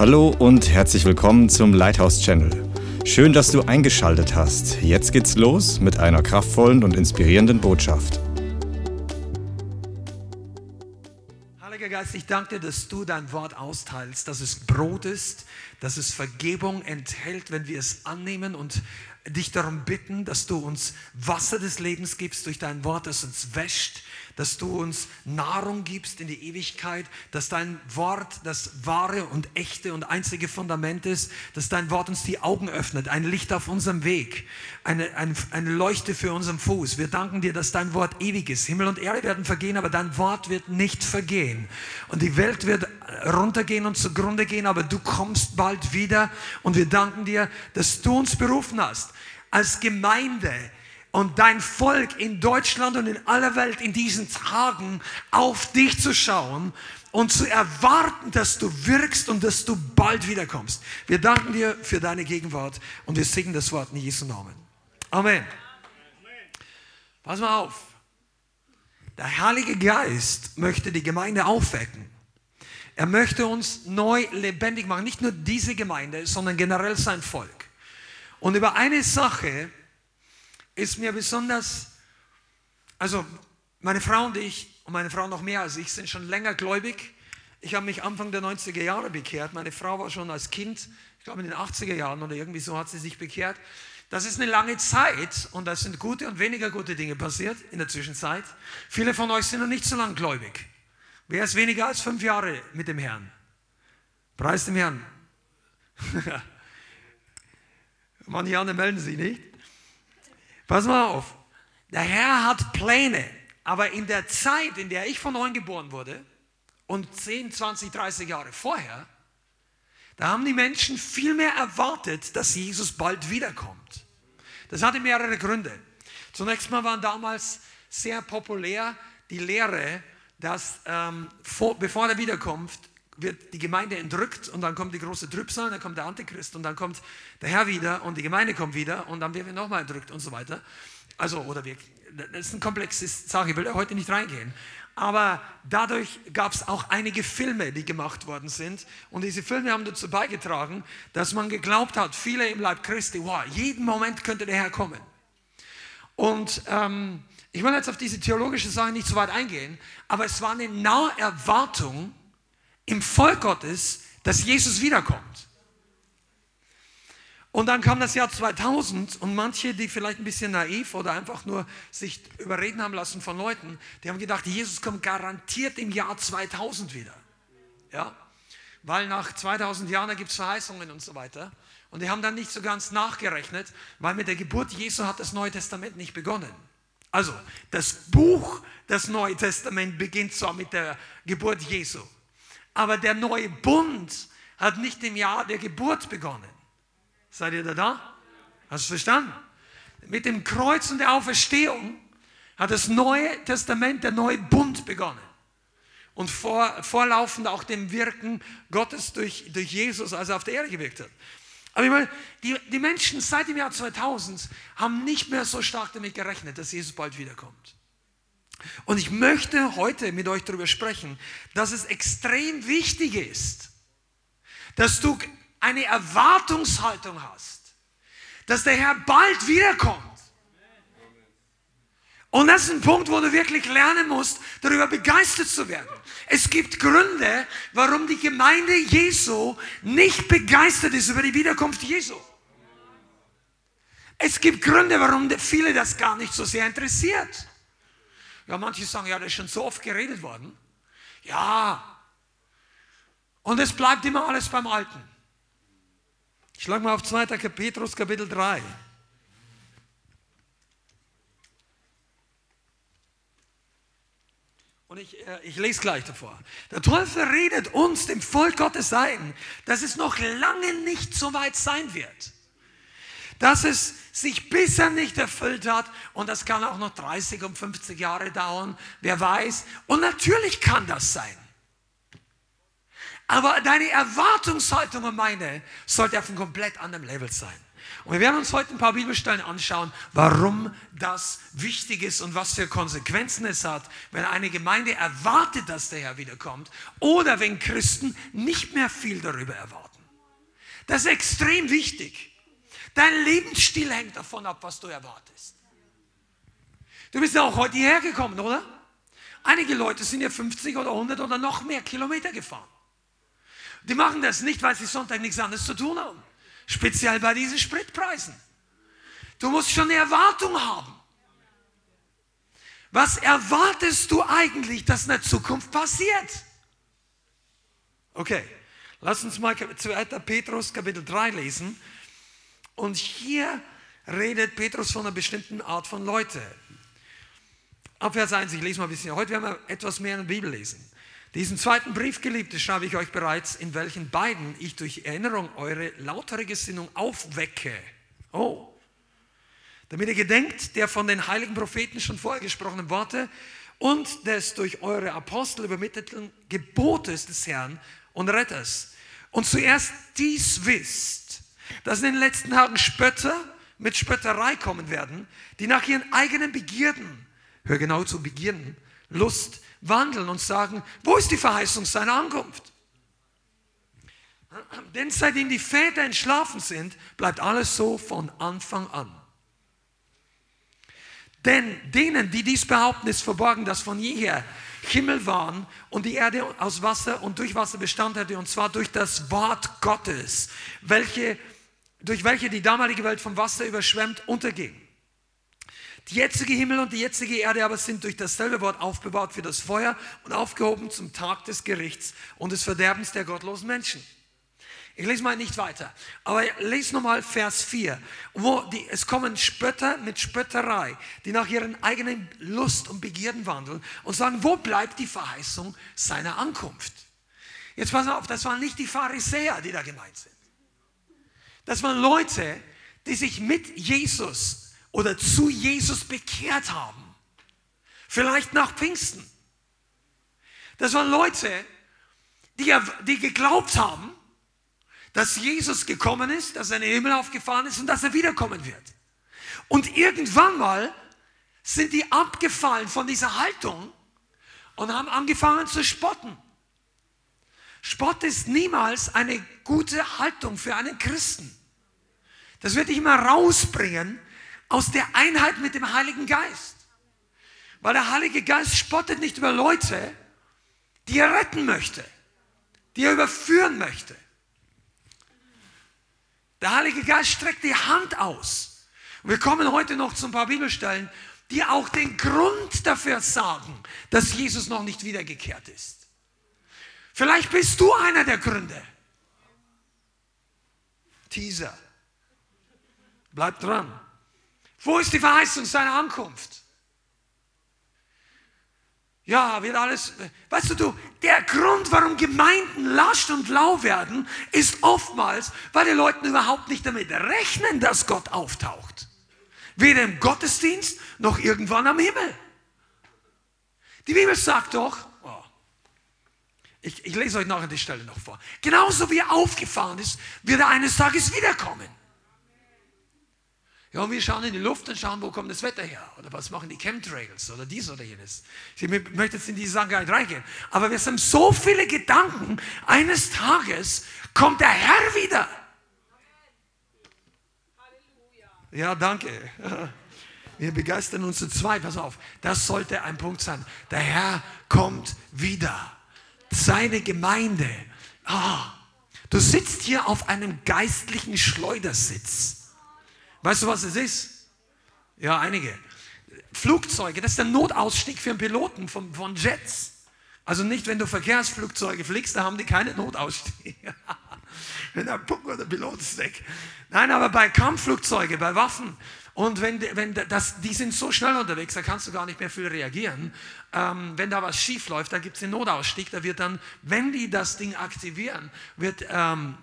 Hallo und herzlich willkommen zum Lighthouse Channel. Schön, dass du eingeschaltet hast. Jetzt geht's los mit einer kraftvollen und inspirierenden Botschaft. Heiliger Geist, ich danke dir, dass du dein Wort austeilst, dass es Brot ist, dass es Vergebung enthält, wenn wir es annehmen und dich darum bitten, dass du uns Wasser des Lebens gibst durch dein Wort, das uns wäscht, dass du uns Nahrung gibst in die Ewigkeit, dass dein Wort das wahre und echte und einzige Fundament ist, dass dein Wort uns die Augen öffnet, ein Licht auf unserem Weg, eine, eine, eine Leuchte für unseren Fuß. Wir danken dir, dass dein Wort ewig ist. Himmel und Erde werden vergehen, aber dein Wort wird nicht vergehen. Und die Welt wird runtergehen und zugrunde gehen, aber du kommst bald wieder. Und wir danken dir, dass du uns berufen hast als Gemeinde und dein Volk in Deutschland und in aller Welt in diesen Tagen auf dich zu schauen und zu erwarten, dass du wirkst und dass du bald wiederkommst. Wir danken dir für deine Gegenwart und wir singen das Wort in Jesu Namen. Amen. Pass mal auf. Der Heilige Geist möchte die Gemeinde aufwecken. Er möchte uns neu lebendig machen. Nicht nur diese Gemeinde, sondern generell sein Volk. Und über eine Sache ist mir besonders, also meine Frau und ich, und meine Frau noch mehr als ich, sind schon länger gläubig. Ich habe mich Anfang der 90er Jahre bekehrt. Meine Frau war schon als Kind, ich glaube in den 80er Jahren oder irgendwie so hat sie sich bekehrt. Das ist eine lange Zeit und da sind gute und weniger gute Dinge passiert in der Zwischenzeit. Viele von euch sind noch nicht so lang gläubig. Wer ist weniger als fünf Jahre mit dem Herrn? Preis dem Herrn. Manche andere melden sich nicht. Pass mal auf. Der Herr hat Pläne, aber in der Zeit, in der ich von neuem geboren wurde und 10, 20, 30 Jahre vorher, da haben die Menschen viel mehr erwartet, dass Jesus bald wiederkommt. Das hatte mehrere Gründe. Zunächst mal waren damals sehr populär die Lehre, dass ähm, vor, bevor der Wiederkunft wird die Gemeinde entrückt und dann kommt die große Trübsal, dann kommt der Antichrist und dann kommt der Herr wieder und die Gemeinde kommt wieder und dann werden wir nochmal entrückt und so weiter. Also, oder wir, das ist ein komplexes Sache, ich will da heute nicht reingehen. Aber dadurch gab es auch einige Filme, die gemacht worden sind. Und diese Filme haben dazu beigetragen, dass man geglaubt hat, viele im Leib Christi, wow, jeden Moment könnte der Herr kommen. Und ähm, ich will jetzt auf diese theologische Sache nicht so weit eingehen, aber es war eine nahe Erwartung, im Volk Gottes, dass Jesus wiederkommt. Und dann kam das Jahr 2000 und manche, die vielleicht ein bisschen naiv oder einfach nur sich überreden haben lassen von Leuten, die haben gedacht, Jesus kommt garantiert im Jahr 2000 wieder. Ja? Weil nach 2000 Jahren gibt es Verheißungen und so weiter. Und die haben dann nicht so ganz nachgerechnet, weil mit der Geburt Jesu hat das Neue Testament nicht begonnen. Also, das Buch, das Neue Testament beginnt zwar mit der Geburt Jesu, aber der neue Bund hat nicht im Jahr der Geburt begonnen. Seid ihr da da? Hast du verstanden? Mit dem Kreuz und der Auferstehung hat das Neue Testament, der neue Bund begonnen. Und vor, vorlaufend auch dem Wirken Gottes durch, durch Jesus, als er auf der Erde gewirkt hat. Aber ich meine, die, die Menschen seit dem Jahr 2000 haben nicht mehr so stark damit gerechnet, dass Jesus bald wiederkommt. Und ich möchte heute mit euch darüber sprechen, dass es extrem wichtig ist, dass du eine Erwartungshaltung hast, dass der Herr bald wiederkommt. Und das ist ein Punkt, wo du wirklich lernen musst, darüber begeistert zu werden. Es gibt Gründe, warum die Gemeinde Jesu nicht begeistert ist über die Wiederkunft Jesu. Es gibt Gründe, warum viele das gar nicht so sehr interessiert. Ja, manche sagen, ja, das ist schon so oft geredet worden. Ja. Und es bleibt immer alles beim Alten. Ich schlage mal auf 2. Petrus Kapitel 3. Und ich, äh, ich lese gleich davor. Der Teufel redet uns, dem Volk Gottes, ein, dass es noch lange nicht so weit sein wird dass es sich bisher nicht erfüllt hat und das kann auch noch 30 und 50 Jahre dauern, wer weiß. Und natürlich kann das sein. Aber deine Erwartungshaltung und meine sollte auf einem komplett anderen Level sein. Und wir werden uns heute ein paar Bibelstellen anschauen, warum das wichtig ist und was für Konsequenzen es hat, wenn eine Gemeinde erwartet, dass der Herr wiederkommt oder wenn Christen nicht mehr viel darüber erwarten. Das ist extrem wichtig. Dein Lebensstil hängt davon ab, was du erwartest. Du bist ja auch heute hierher gekommen, oder? Einige Leute sind ja 50 oder 100 oder noch mehr Kilometer gefahren. Die machen das nicht, weil sie Sonntag nichts anderes zu tun haben. Speziell bei diesen Spritpreisen. Du musst schon eine Erwartung haben. Was erwartest du eigentlich, dass in der Zukunft passiert? Okay, lass uns mal 2. Petrus Kapitel 3 lesen. Und hier redet Petrus von einer bestimmten Art von Leute. Ab Vers 1, ich lese mal ein bisschen. Heute werden wir etwas mehr in der Bibel lesen. Diesen zweiten Brief, Geliebte, schreibe ich euch bereits, in welchen beiden ich durch Erinnerung eure lautere Gesinnung aufwecke. Oh, damit ihr gedenkt der von den heiligen Propheten schon vorher gesprochenen Worte und des durch eure Apostel übermittelten Gebotes des Herrn und Retters. Und zuerst dies wisst, dass in den letzten Tagen Spötter mit Spötterei kommen werden, die nach ihren eigenen Begierden, hör genau zu Begierden, Lust, wandeln und sagen, wo ist die Verheißung seiner Ankunft? Denn seitdem die Väter entschlafen sind, bleibt alles so von Anfang an. Denn denen, die dies behaupten, ist verborgen, dass von jeher Himmel waren und die Erde aus Wasser und durch Wasser bestand hatte, und zwar durch das Wort Gottes, welche, durch welche die damalige Welt vom Wasser überschwemmt unterging. Die jetzige Himmel und die jetzige Erde aber sind durch dasselbe Wort aufgebaut für das Feuer und aufgehoben zum Tag des Gerichts und des Verderbens der gottlosen Menschen. Ich lese mal nicht weiter, aber lese nochmal Vers 4, wo die, es kommen Spötter mit Spötterei, die nach ihren eigenen Lust und Begierden wandeln und sagen, wo bleibt die Verheißung seiner Ankunft? Jetzt pass auf, das waren nicht die Pharisäer, die da gemeint sind. Das waren Leute, die sich mit Jesus oder zu Jesus bekehrt haben. Vielleicht nach Pfingsten. Das waren Leute, die, die geglaubt haben, dass Jesus gekommen ist, dass er in den Himmel aufgefahren ist und dass er wiederkommen wird. Und irgendwann mal sind die abgefallen von dieser Haltung und haben angefangen zu spotten. Spott ist niemals eine gute Haltung für einen Christen. Das wird dich immer rausbringen aus der Einheit mit dem Heiligen Geist. Weil der Heilige Geist spottet nicht über Leute, die er retten möchte, die er überführen möchte. Der Heilige Geist streckt die Hand aus. Und wir kommen heute noch zu ein paar Bibelstellen, die auch den Grund dafür sagen, dass Jesus noch nicht wiedergekehrt ist. Vielleicht bist du einer der Gründe. Teaser. Bleib dran. Wo ist die Verheißung seiner Ankunft? Ja, wird alles. Weißt du, du, der Grund, warum Gemeinden lascht und lau werden, ist oftmals, weil die Leute überhaupt nicht damit rechnen, dass Gott auftaucht. Weder im Gottesdienst noch irgendwann am Himmel. Die Bibel sagt doch, oh, ich, ich lese euch nachher die Stelle noch vor. Genauso wie er aufgefahren ist, wird er eines Tages wiederkommen. Ja, und wir schauen in die Luft und schauen, wo kommt das Wetter her? Oder was machen die Chemtrails oder dies oder jenes. Ich möchte jetzt in diese Sachen gar nicht reingehen. Aber wir haben so viele Gedanken, eines Tages kommt der Herr wieder. Ja, danke. Wir begeistern uns zu zweit. Pass auf, das sollte ein Punkt sein. Der Herr kommt wieder. Seine Gemeinde. Ah, du sitzt hier auf einem geistlichen Schleudersitz. Weißt du, was es ist? Ja, einige. Flugzeuge, das ist der Notausstieg für einen Piloten von, von Jets. Also nicht, wenn du Verkehrsflugzeuge fliegst, da haben die keine Notausstieg. wenn der Puck oder der Pilot ist weg. Nein, aber bei Kampfflugzeugen, bei Waffen, und wenn, wenn das, die sind so schnell unterwegs, da kannst du gar nicht mehr viel reagieren. Ähm, wenn da was schief läuft, da gibt es den Notausstieg, da wird dann, wenn die das Ding aktivieren, wird, ähm,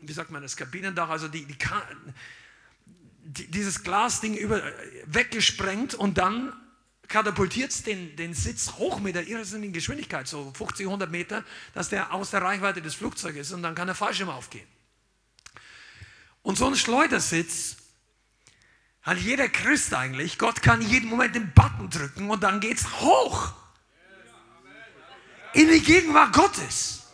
wie sagt man das, Kabinendach, also die, die, dieses Glasding über, weggesprengt und dann katapultiert es den, den Sitz hoch mit der irrsinnigen Geschwindigkeit, so 50, 100 Meter, dass der aus der Reichweite des Flugzeuges ist und dann kann der Fallschirm aufgehen. Und so ein Schleudersitz hat jeder Christ eigentlich. Gott kann jeden Moment den Button drücken und dann geht's hoch. In die Gegenwart Gottes.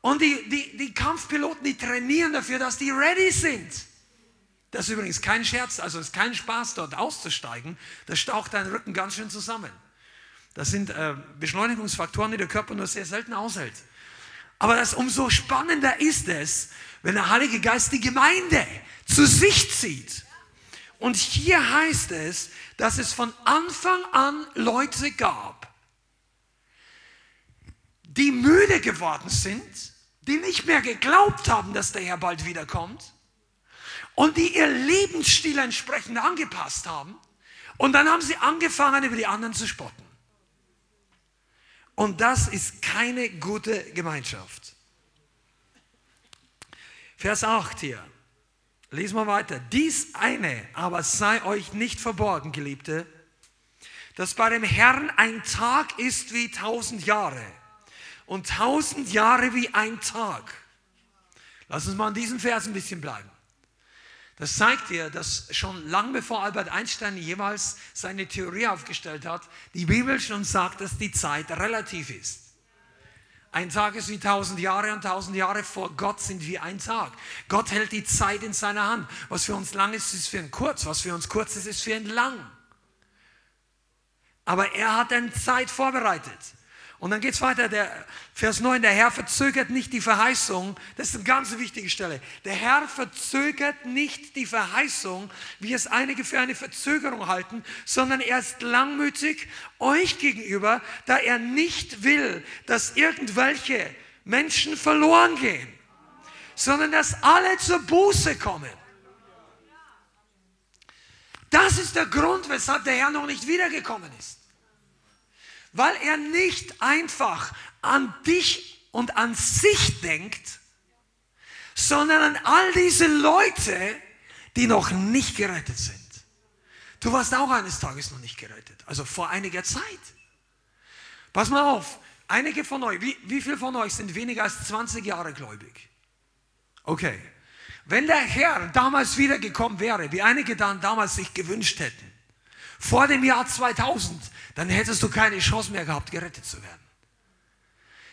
Und die, die, die Kampfpiloten, die trainieren dafür, dass die ready sind. Das ist übrigens kein Scherz, also es ist kein Spaß, dort auszusteigen. Das staucht deinen Rücken ganz schön zusammen. Das sind äh, Beschleunigungsfaktoren, die der Körper nur sehr selten aushält. Aber das umso spannender ist es, wenn der Heilige Geist die Gemeinde zu sich zieht. Und hier heißt es, dass es von Anfang an Leute gab, die müde geworden sind, die nicht mehr geglaubt haben, dass der Herr bald wiederkommt und die ihr Lebensstil entsprechend angepasst haben. Und dann haben sie angefangen, über die anderen zu spotten. Und das ist keine gute Gemeinschaft. Vers 8 hier. Lesen wir weiter. Dies eine aber sei euch nicht verborgen, Geliebte, dass bei dem Herrn ein Tag ist wie tausend Jahre und tausend Jahre wie ein Tag. Lass uns mal an diesem Vers ein bisschen bleiben. Das zeigt dir, dass schon lange bevor Albert Einstein jemals seine Theorie aufgestellt hat, die Bibel schon sagt, dass die Zeit relativ ist. Ein Tag ist wie tausend Jahre und tausend Jahre vor Gott sind wie ein Tag. Gott hält die Zeit in seiner Hand. Was für uns lang ist, ist für ihn kurz. Was für uns kurz ist, ist für ihn lang. Aber er hat eine Zeit vorbereitet. Und dann geht es weiter, der Vers 9, der Herr verzögert nicht die Verheißung, das ist eine ganz wichtige Stelle. Der Herr verzögert nicht die Verheißung, wie es einige für eine Verzögerung halten, sondern er ist langmütig euch gegenüber, da er nicht will, dass irgendwelche Menschen verloren gehen, sondern dass alle zur Buße kommen. Das ist der Grund, weshalb der Herr noch nicht wiedergekommen ist weil er nicht einfach an dich und an sich denkt, sondern an all diese Leute, die noch nicht gerettet sind. Du warst auch eines Tages noch nicht gerettet, also vor einiger Zeit. Pass mal auf, einige von euch, wie, wie viele von euch sind weniger als 20 Jahre gläubig? Okay. Wenn der Herr damals wiedergekommen wäre, wie einige dann damals sich gewünscht hätten, vor dem Jahr 2000, dann hättest du keine Chance mehr gehabt, gerettet zu werden.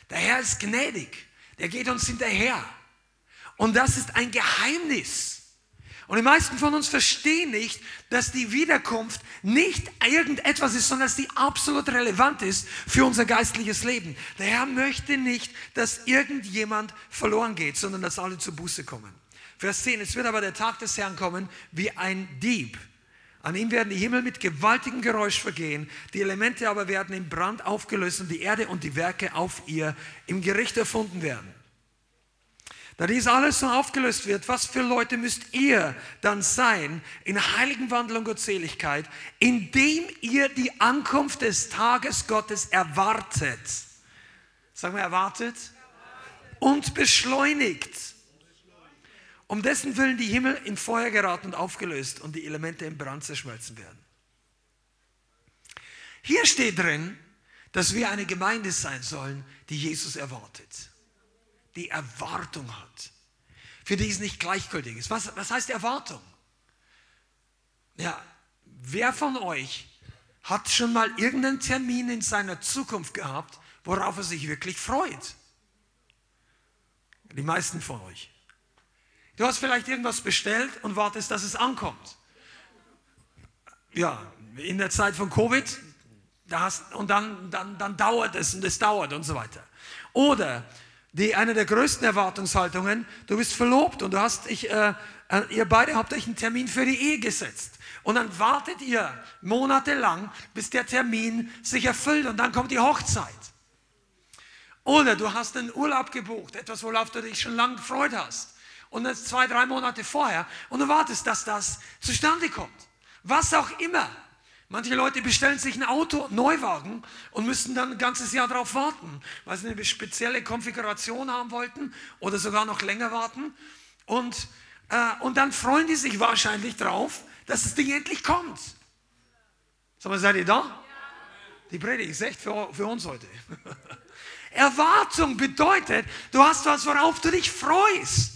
Der Herr ist gnädig, der geht uns hinterher. Und das ist ein Geheimnis. Und die meisten von uns verstehen nicht, dass die Wiederkunft nicht irgendetwas ist, sondern dass die absolut relevant ist für unser geistliches Leben. Der Herr möchte nicht, dass irgendjemand verloren geht, sondern dass alle zur Buße kommen. Vers 10, es wird aber der Tag des Herrn kommen wie ein Dieb. An ihm werden die Himmel mit gewaltigem Geräusch vergehen, die Elemente aber werden im Brand aufgelöst und die Erde und die Werke auf ihr im Gericht erfunden werden. Da dies alles so aufgelöst wird, was für Leute müsst ihr dann sein in heiligen Wandel und Gottseligkeit, indem ihr die Ankunft des Tages Gottes erwartet. Sagen wir erwartet? Und beschleunigt um dessen Willen die Himmel in Feuer geraten und aufgelöst und die Elemente im Brand zerschmelzen werden. Hier steht drin, dass wir eine Gemeinde sein sollen, die Jesus erwartet, die Erwartung hat, für die es nicht gleichgültig ist. Was, was heißt Erwartung? Ja, wer von euch hat schon mal irgendeinen Termin in seiner Zukunft gehabt, worauf er sich wirklich freut? Die meisten von euch. Du hast vielleicht irgendwas bestellt und wartest, dass es ankommt. Ja, in der Zeit von Covid, da hast, und dann, dann, dann dauert es und es dauert und so weiter. Oder die, eine der größten Erwartungshaltungen, du bist verlobt und du hast, ich, äh, äh, ihr beide habt euch einen Termin für die Ehe gesetzt. Und dann wartet ihr monatelang, bis der Termin sich erfüllt und dann kommt die Hochzeit. Oder du hast einen Urlaub gebucht, etwas, worauf du dich schon lange gefreut hast und dann zwei, drei Monate vorher und du wartest, dass das zustande kommt. Was auch immer. Manche Leute bestellen sich ein Auto, Neuwagen und müssen dann ein ganzes Jahr darauf warten, weil sie eine spezielle Konfiguration haben wollten oder sogar noch länger warten. Und, äh, und dann freuen die sich wahrscheinlich drauf, dass das Ding endlich kommt. Sag mal, seid ihr da? Die Predigt ist echt für, für uns heute. Erwartung bedeutet, du hast was, worauf du dich freust.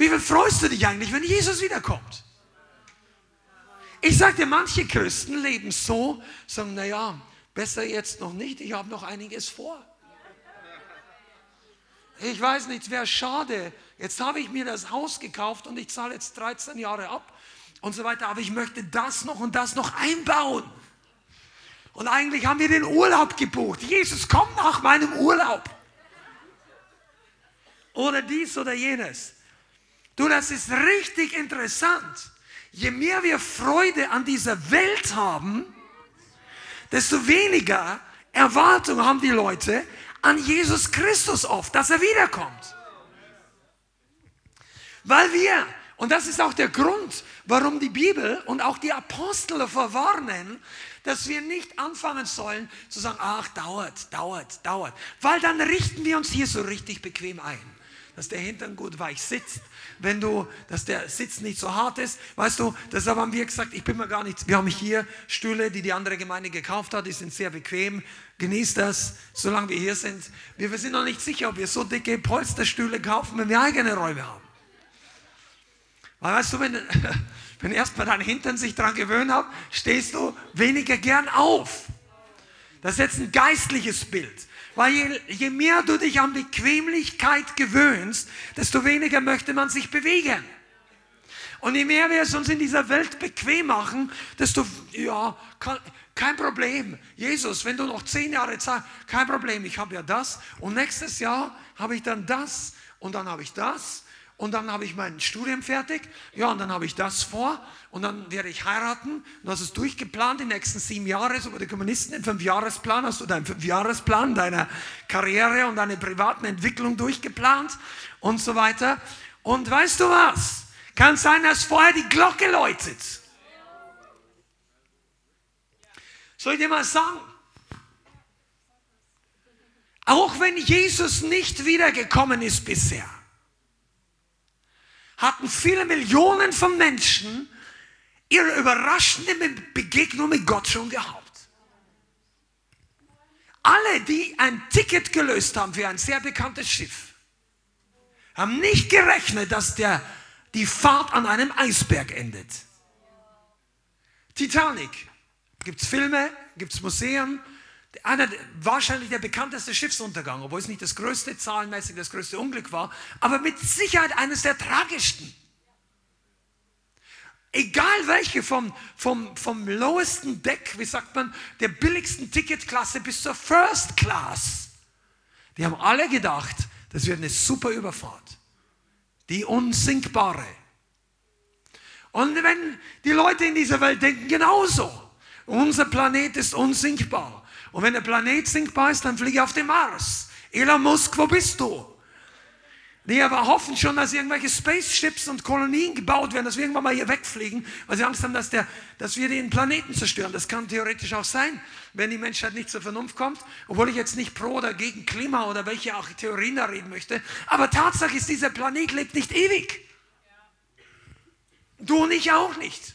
Wie viel freust du dich eigentlich, wenn Jesus wiederkommt? Ich dir, manche Christen leben so, sagen, naja, besser jetzt noch nicht, ich habe noch einiges vor. Ich weiß nicht, es wäre schade. Jetzt habe ich mir das Haus gekauft und ich zahle jetzt 13 Jahre ab und so weiter, aber ich möchte das noch und das noch einbauen. Und eigentlich haben wir den Urlaub gebucht. Jesus kommt nach meinem Urlaub. Oder dies oder jenes. Du, das ist richtig interessant. Je mehr wir Freude an dieser Welt haben, desto weniger Erwartung haben die Leute an Jesus Christus oft, dass er wiederkommt. Weil wir, und das ist auch der Grund, warum die Bibel und auch die Apostel davor warnen, dass wir nicht anfangen sollen zu sagen, ach, dauert, dauert, dauert. Weil dann richten wir uns hier so richtig bequem ein, dass der Hintern gut weich sitzt, wenn du, dass der Sitz nicht so hart ist. Weißt du, deshalb haben wir gesagt, ich bin mir gar nicht, wir haben hier Stühle, die die andere Gemeinde gekauft hat, die sind sehr bequem. Genießt das, solange wir hier sind. Wir, wir sind noch nicht sicher, ob wir so dicke Polsterstühle kaufen, wenn wir eigene Räume haben. Weil weißt du, wenn, wenn erstmal dein Hintern sich daran gewöhnt hat, stehst du weniger gern auf. Das ist jetzt ein geistliches Bild. Weil je, je mehr du dich an Bequemlichkeit gewöhnst, desto weniger möchte man sich bewegen. Und je mehr wir es uns in dieser Welt bequem machen, desto, ja, kein Problem. Jesus, wenn du noch zehn Jahre Zeit, kein Problem, ich habe ja das. Und nächstes Jahr habe ich dann das und dann habe ich das und dann habe ich mein Studium fertig, ja, und dann habe ich das vor und dann werde ich heiraten und das ist durchgeplant die nächsten sieben Jahre, so wie die Kommunisten den Fünfjahresplan, hast du deinen Fünfjahresplan deiner Karriere und deine privaten Entwicklung durchgeplant und so weiter. Und weißt du was? Kann sein, dass vorher die Glocke läutet. Soll ich dir mal sagen? Auch wenn Jesus nicht wiedergekommen ist bisher, hatten viele Millionen von Menschen ihre überraschende Begegnung mit Gott schon gehabt. Alle, die ein Ticket gelöst haben für ein sehr bekanntes Schiff, haben nicht gerechnet, dass der, die Fahrt an einem Eisberg endet. Titanic. Gibt es Filme, gibt es Museen, einer, wahrscheinlich der bekannteste Schiffsuntergang, obwohl es nicht das größte, zahlenmäßig das größte Unglück war, aber mit Sicherheit eines der tragischsten. Egal welche, vom, vom, vom lowesten Deck, wie sagt man, der billigsten Ticketklasse bis zur First Class. Die haben alle gedacht, das wird eine super Überfahrt. Die unsinkbare. Und wenn die Leute in dieser Welt denken genauso, unser Planet ist unsinkbar. Und wenn der Planet sinkbar ist, dann fliege auf den Mars. Elon Musk, wo bist du? Die aber hoffen schon, dass irgendwelche Spaceships und Kolonien gebaut werden, dass wir irgendwann mal hier wegfliegen, weil sie Angst haben, dass, der, dass wir den Planeten zerstören. Das kann theoretisch auch sein, wenn die Menschheit nicht zur Vernunft kommt. Obwohl ich jetzt nicht pro oder gegen Klima oder welche auch Theorien da reden möchte. Aber Tatsache ist, dieser Planet lebt nicht ewig. Du und ich auch nicht.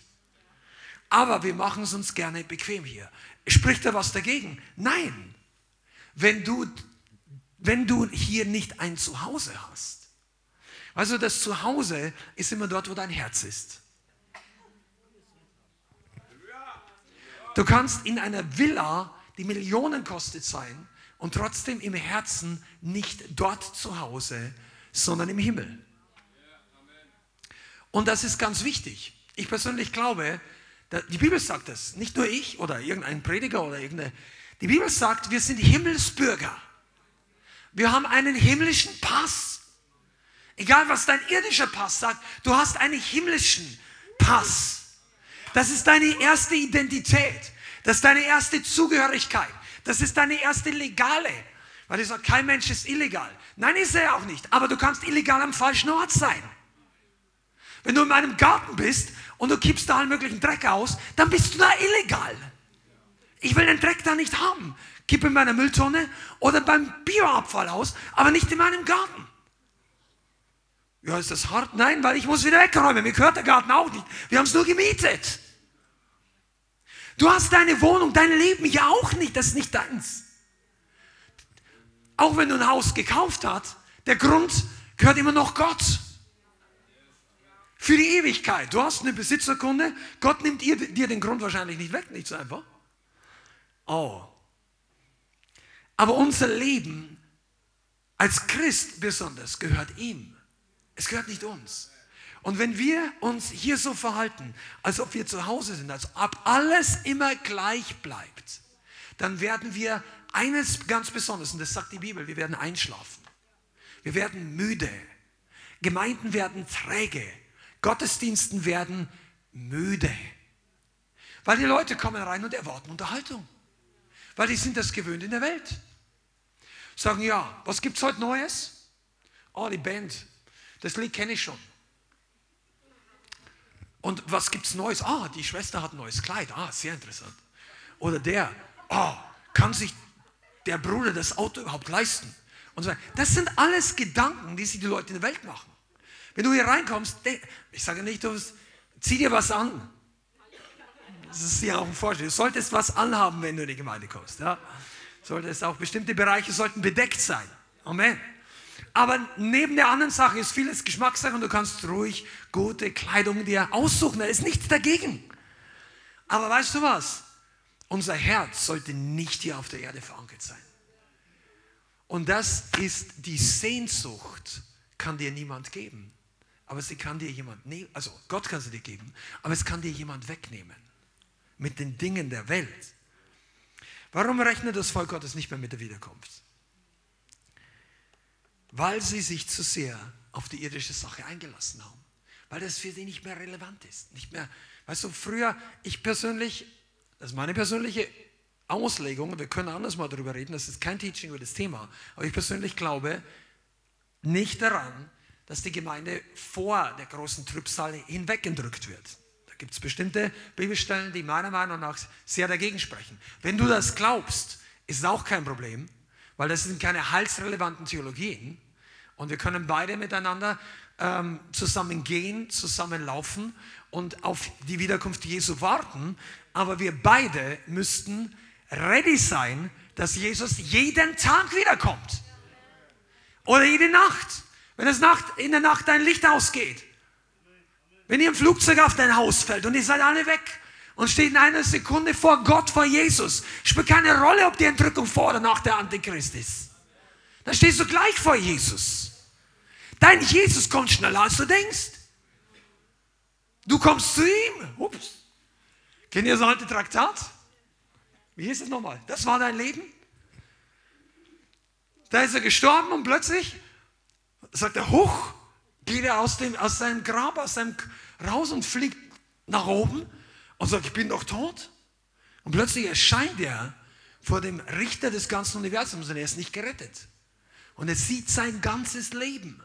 Aber wir machen es uns gerne bequem hier. Spricht da was dagegen? Nein. Wenn du, wenn du hier nicht ein Zuhause hast. Also das Zuhause ist immer dort, wo dein Herz ist. Du kannst in einer Villa, die Millionen kostet sein, und trotzdem im Herzen nicht dort zu Hause, sondern im Himmel. Und das ist ganz wichtig. Ich persönlich glaube, die Bibel sagt das, nicht nur ich oder irgendein Prediger oder irgendeine. Die Bibel sagt, wir sind Himmelsbürger. Wir haben einen himmlischen Pass. Egal, was dein irdischer Pass sagt, du hast einen himmlischen Pass. Das ist deine erste Identität. Das ist deine erste Zugehörigkeit. Das ist deine erste legale. Weil ich sage, kein Mensch ist illegal. Nein, ist er auch nicht. Aber du kannst illegal am falschen Ort sein. Wenn du in meinem Garten bist und du kippst da allen möglichen Dreck aus, dann bist du da illegal. Ich will den Dreck da nicht haben. Kipp in meiner Mülltonne oder beim Bioabfall aus, aber nicht in meinem Garten. Ja, ist das hart? Nein, weil ich muss wieder wegräumen. Mir gehört der Garten auch nicht. Wir haben es nur gemietet. Du hast deine Wohnung, dein Leben ja auch nicht. Das ist nicht deins. Auch wenn du ein Haus gekauft hast, der Grund gehört immer noch Gott. Für die Ewigkeit. Du hast eine Besitzerkunde. Gott nimmt dir, den Grund wahrscheinlich nicht weg, nicht so einfach. Oh. Aber unser Leben als Christ besonders gehört ihm. Es gehört nicht uns. Und wenn wir uns hier so verhalten, als ob wir zu Hause sind, als ob alles immer gleich bleibt, dann werden wir eines ganz Besonderes, und das sagt die Bibel, wir werden einschlafen. Wir werden müde. Gemeinden werden träge. Gottesdiensten werden müde. Weil die Leute kommen rein und erwarten Unterhaltung. Weil die sind das gewöhnt in der Welt. Sagen, ja, was gibt es heute Neues? Oh, die Band. Das Lied kenne ich schon. Und was gibt es Neues? Ah, die Schwester hat ein neues Kleid. Ah, sehr interessant. Oder der, ah, kann sich der Bruder das Auto überhaupt leisten? Und so Das sind alles Gedanken, die sich die Leute in der Welt machen. Wenn du hier reinkommst, ich sage nicht, du zieh dir was an. Das ist ja auch ein Vorschlag. Du solltest was anhaben, wenn du in die Gemeinde kommst. Ja? Solltest auch bestimmte Bereiche sollten bedeckt sein. Amen. Aber neben der anderen Sache ist vieles Geschmackssache und du kannst ruhig gute Kleidung dir aussuchen. Da ist nichts dagegen. Aber weißt du was? Unser Herz sollte nicht hier auf der Erde verankert sein. Und das ist die Sehnsucht, kann dir niemand geben. Aber sie kann dir jemand nehmen, also Gott kann sie dir geben, aber es kann dir jemand wegnehmen. Mit den Dingen der Welt. Warum rechnet das Volk Gottes nicht mehr mit der Wiederkunft? weil sie sich zu sehr auf die irdische Sache eingelassen haben. Weil das für sie nicht mehr relevant ist. Nicht mehr, weißt du, früher, ich persönlich, das ist meine persönliche Auslegung, wir können anders mal darüber reden, das ist kein Teaching über das Thema, aber ich persönlich glaube nicht daran, dass die Gemeinde vor der großen Trübsal hinweggedrückt wird. Da gibt es bestimmte Bibelstellen, die meiner Meinung nach sehr dagegen sprechen. Wenn du das glaubst, ist es auch kein Problem, weil das sind keine heilsrelevanten Theologien. Und wir können beide miteinander ähm, zusammen gehen, zusammen laufen und auf die Wiederkunft Jesu warten. Aber wir beide müssten ready sein, dass Jesus jeden Tag wiederkommt. Oder jede Nacht. Wenn es Nacht, in der Nacht dein Licht ausgeht. Wenn ihr im Flugzeug auf dein Haus fällt und ihr seid alle weg und steht in einer Sekunde vor Gott, vor Jesus. Spielt keine Rolle, ob die Entrückung vor oder nach der Antichrist ist. Da stehst du gleich vor Jesus. Dein Jesus kommt schneller, als du denkst. Du kommst zu ihm. Ups. Kennt ihr das alte Traktat? Wie hieß es nochmal? Das war dein Leben? Da ist er gestorben und plötzlich sagt er, hoch, geht er aus, dem, aus seinem Grab, aus seinem raus und fliegt nach oben und sagt, ich bin doch tot. Und plötzlich erscheint er vor dem Richter des ganzen Universums und er ist nicht gerettet. Und er sieht sein ganzes Leben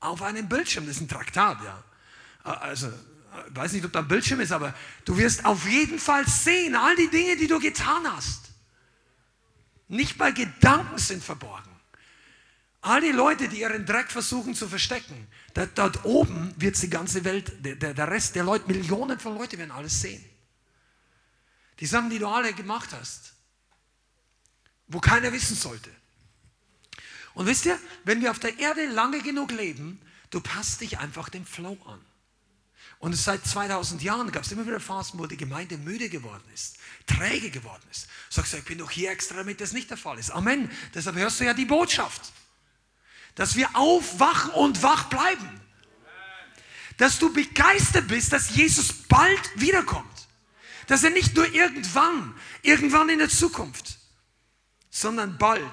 auf einem Bildschirm. Das ist ein Traktat, ja. Also, ich weiß nicht, ob da ein Bildschirm ist, aber du wirst auf jeden Fall sehen, all die Dinge, die du getan hast. Nicht mal Gedanken sind verborgen. All die Leute, die ihren Dreck versuchen zu verstecken, da, dort oben wird die ganze Welt, der, der Rest der Leute, Millionen von Leuten werden alles sehen. Die Sachen, die du alle gemacht hast, wo keiner wissen sollte. Und wisst ihr, wenn wir auf der Erde lange genug leben, du passt dich einfach dem Flow an. Und seit 2000 Jahren gab es immer wieder Phasen, wo die Gemeinde müde geworden ist, träge geworden ist. Sagst du, ich bin doch hier extra, damit das nicht der Fall ist. Amen. Deshalb hörst du ja die Botschaft. Dass wir aufwachen und wach bleiben. Dass du begeistert bist, dass Jesus bald wiederkommt. Dass er nicht nur irgendwann, irgendwann in der Zukunft, sondern bald